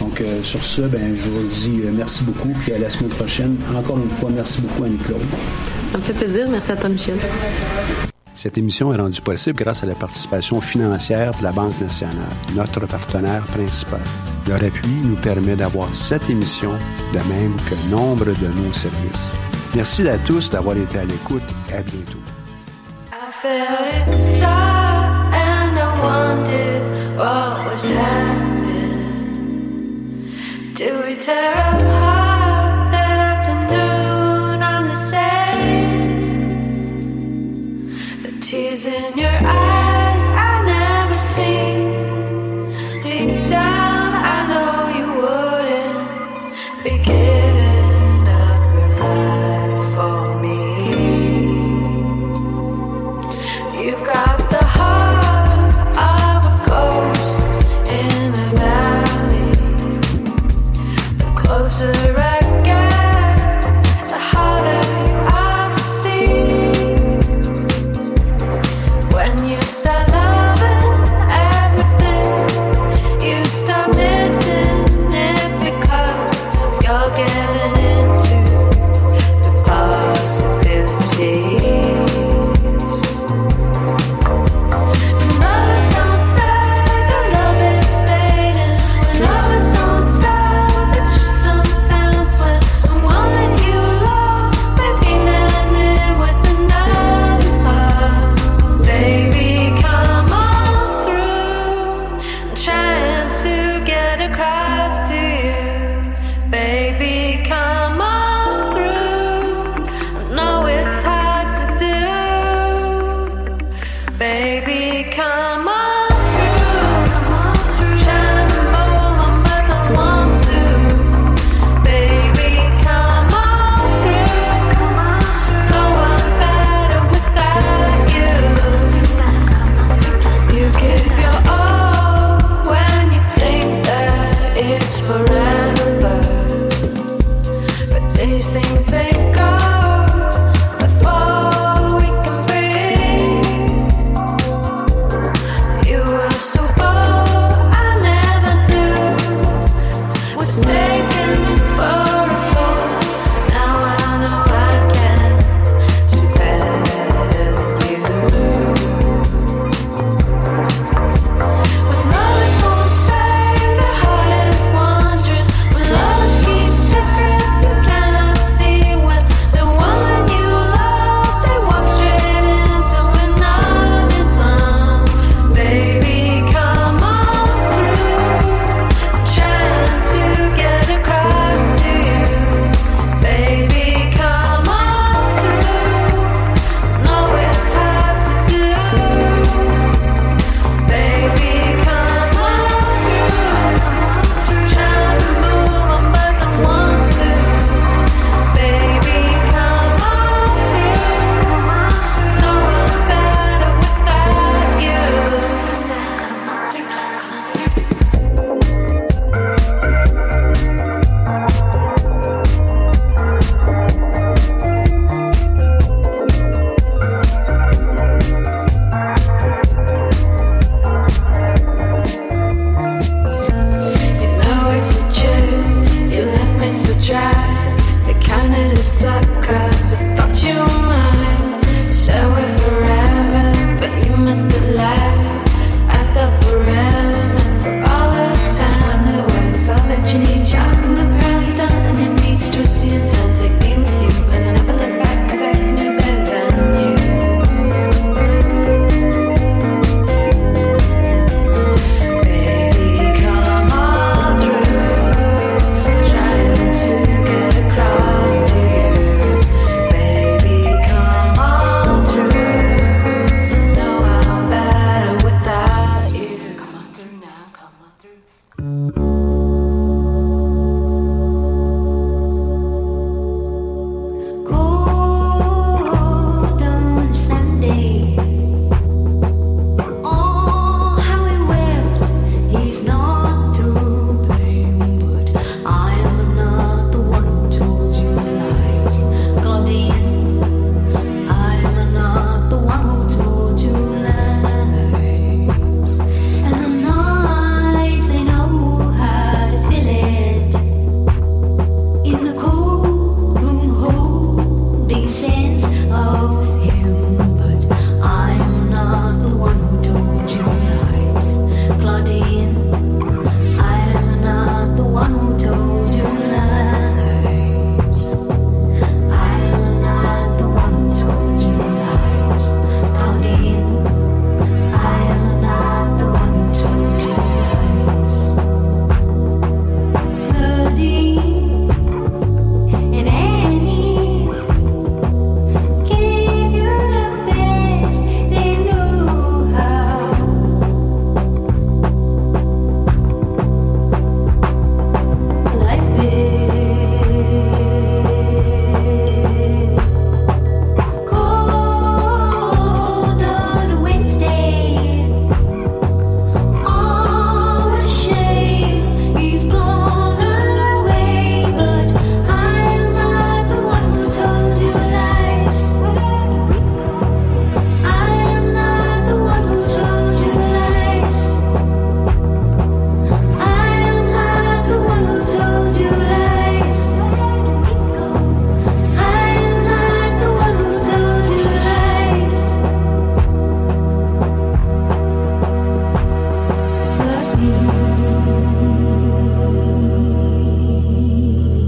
Donc, sur ce, ben, je vous dis merci beaucoup, puis à la semaine prochaine. Encore une fois, merci beaucoup, Annie-Claude. Ça me fait plaisir. Merci à toi, Michel. Cette émission est rendue possible grâce à la participation financière de la Banque nationale, notre partenaire principal. Leur appui nous permet d'avoir cette émission, de même que nombre de nos services. Merci à tous d'avoir été à l'écoute. À bientôt. In your eyes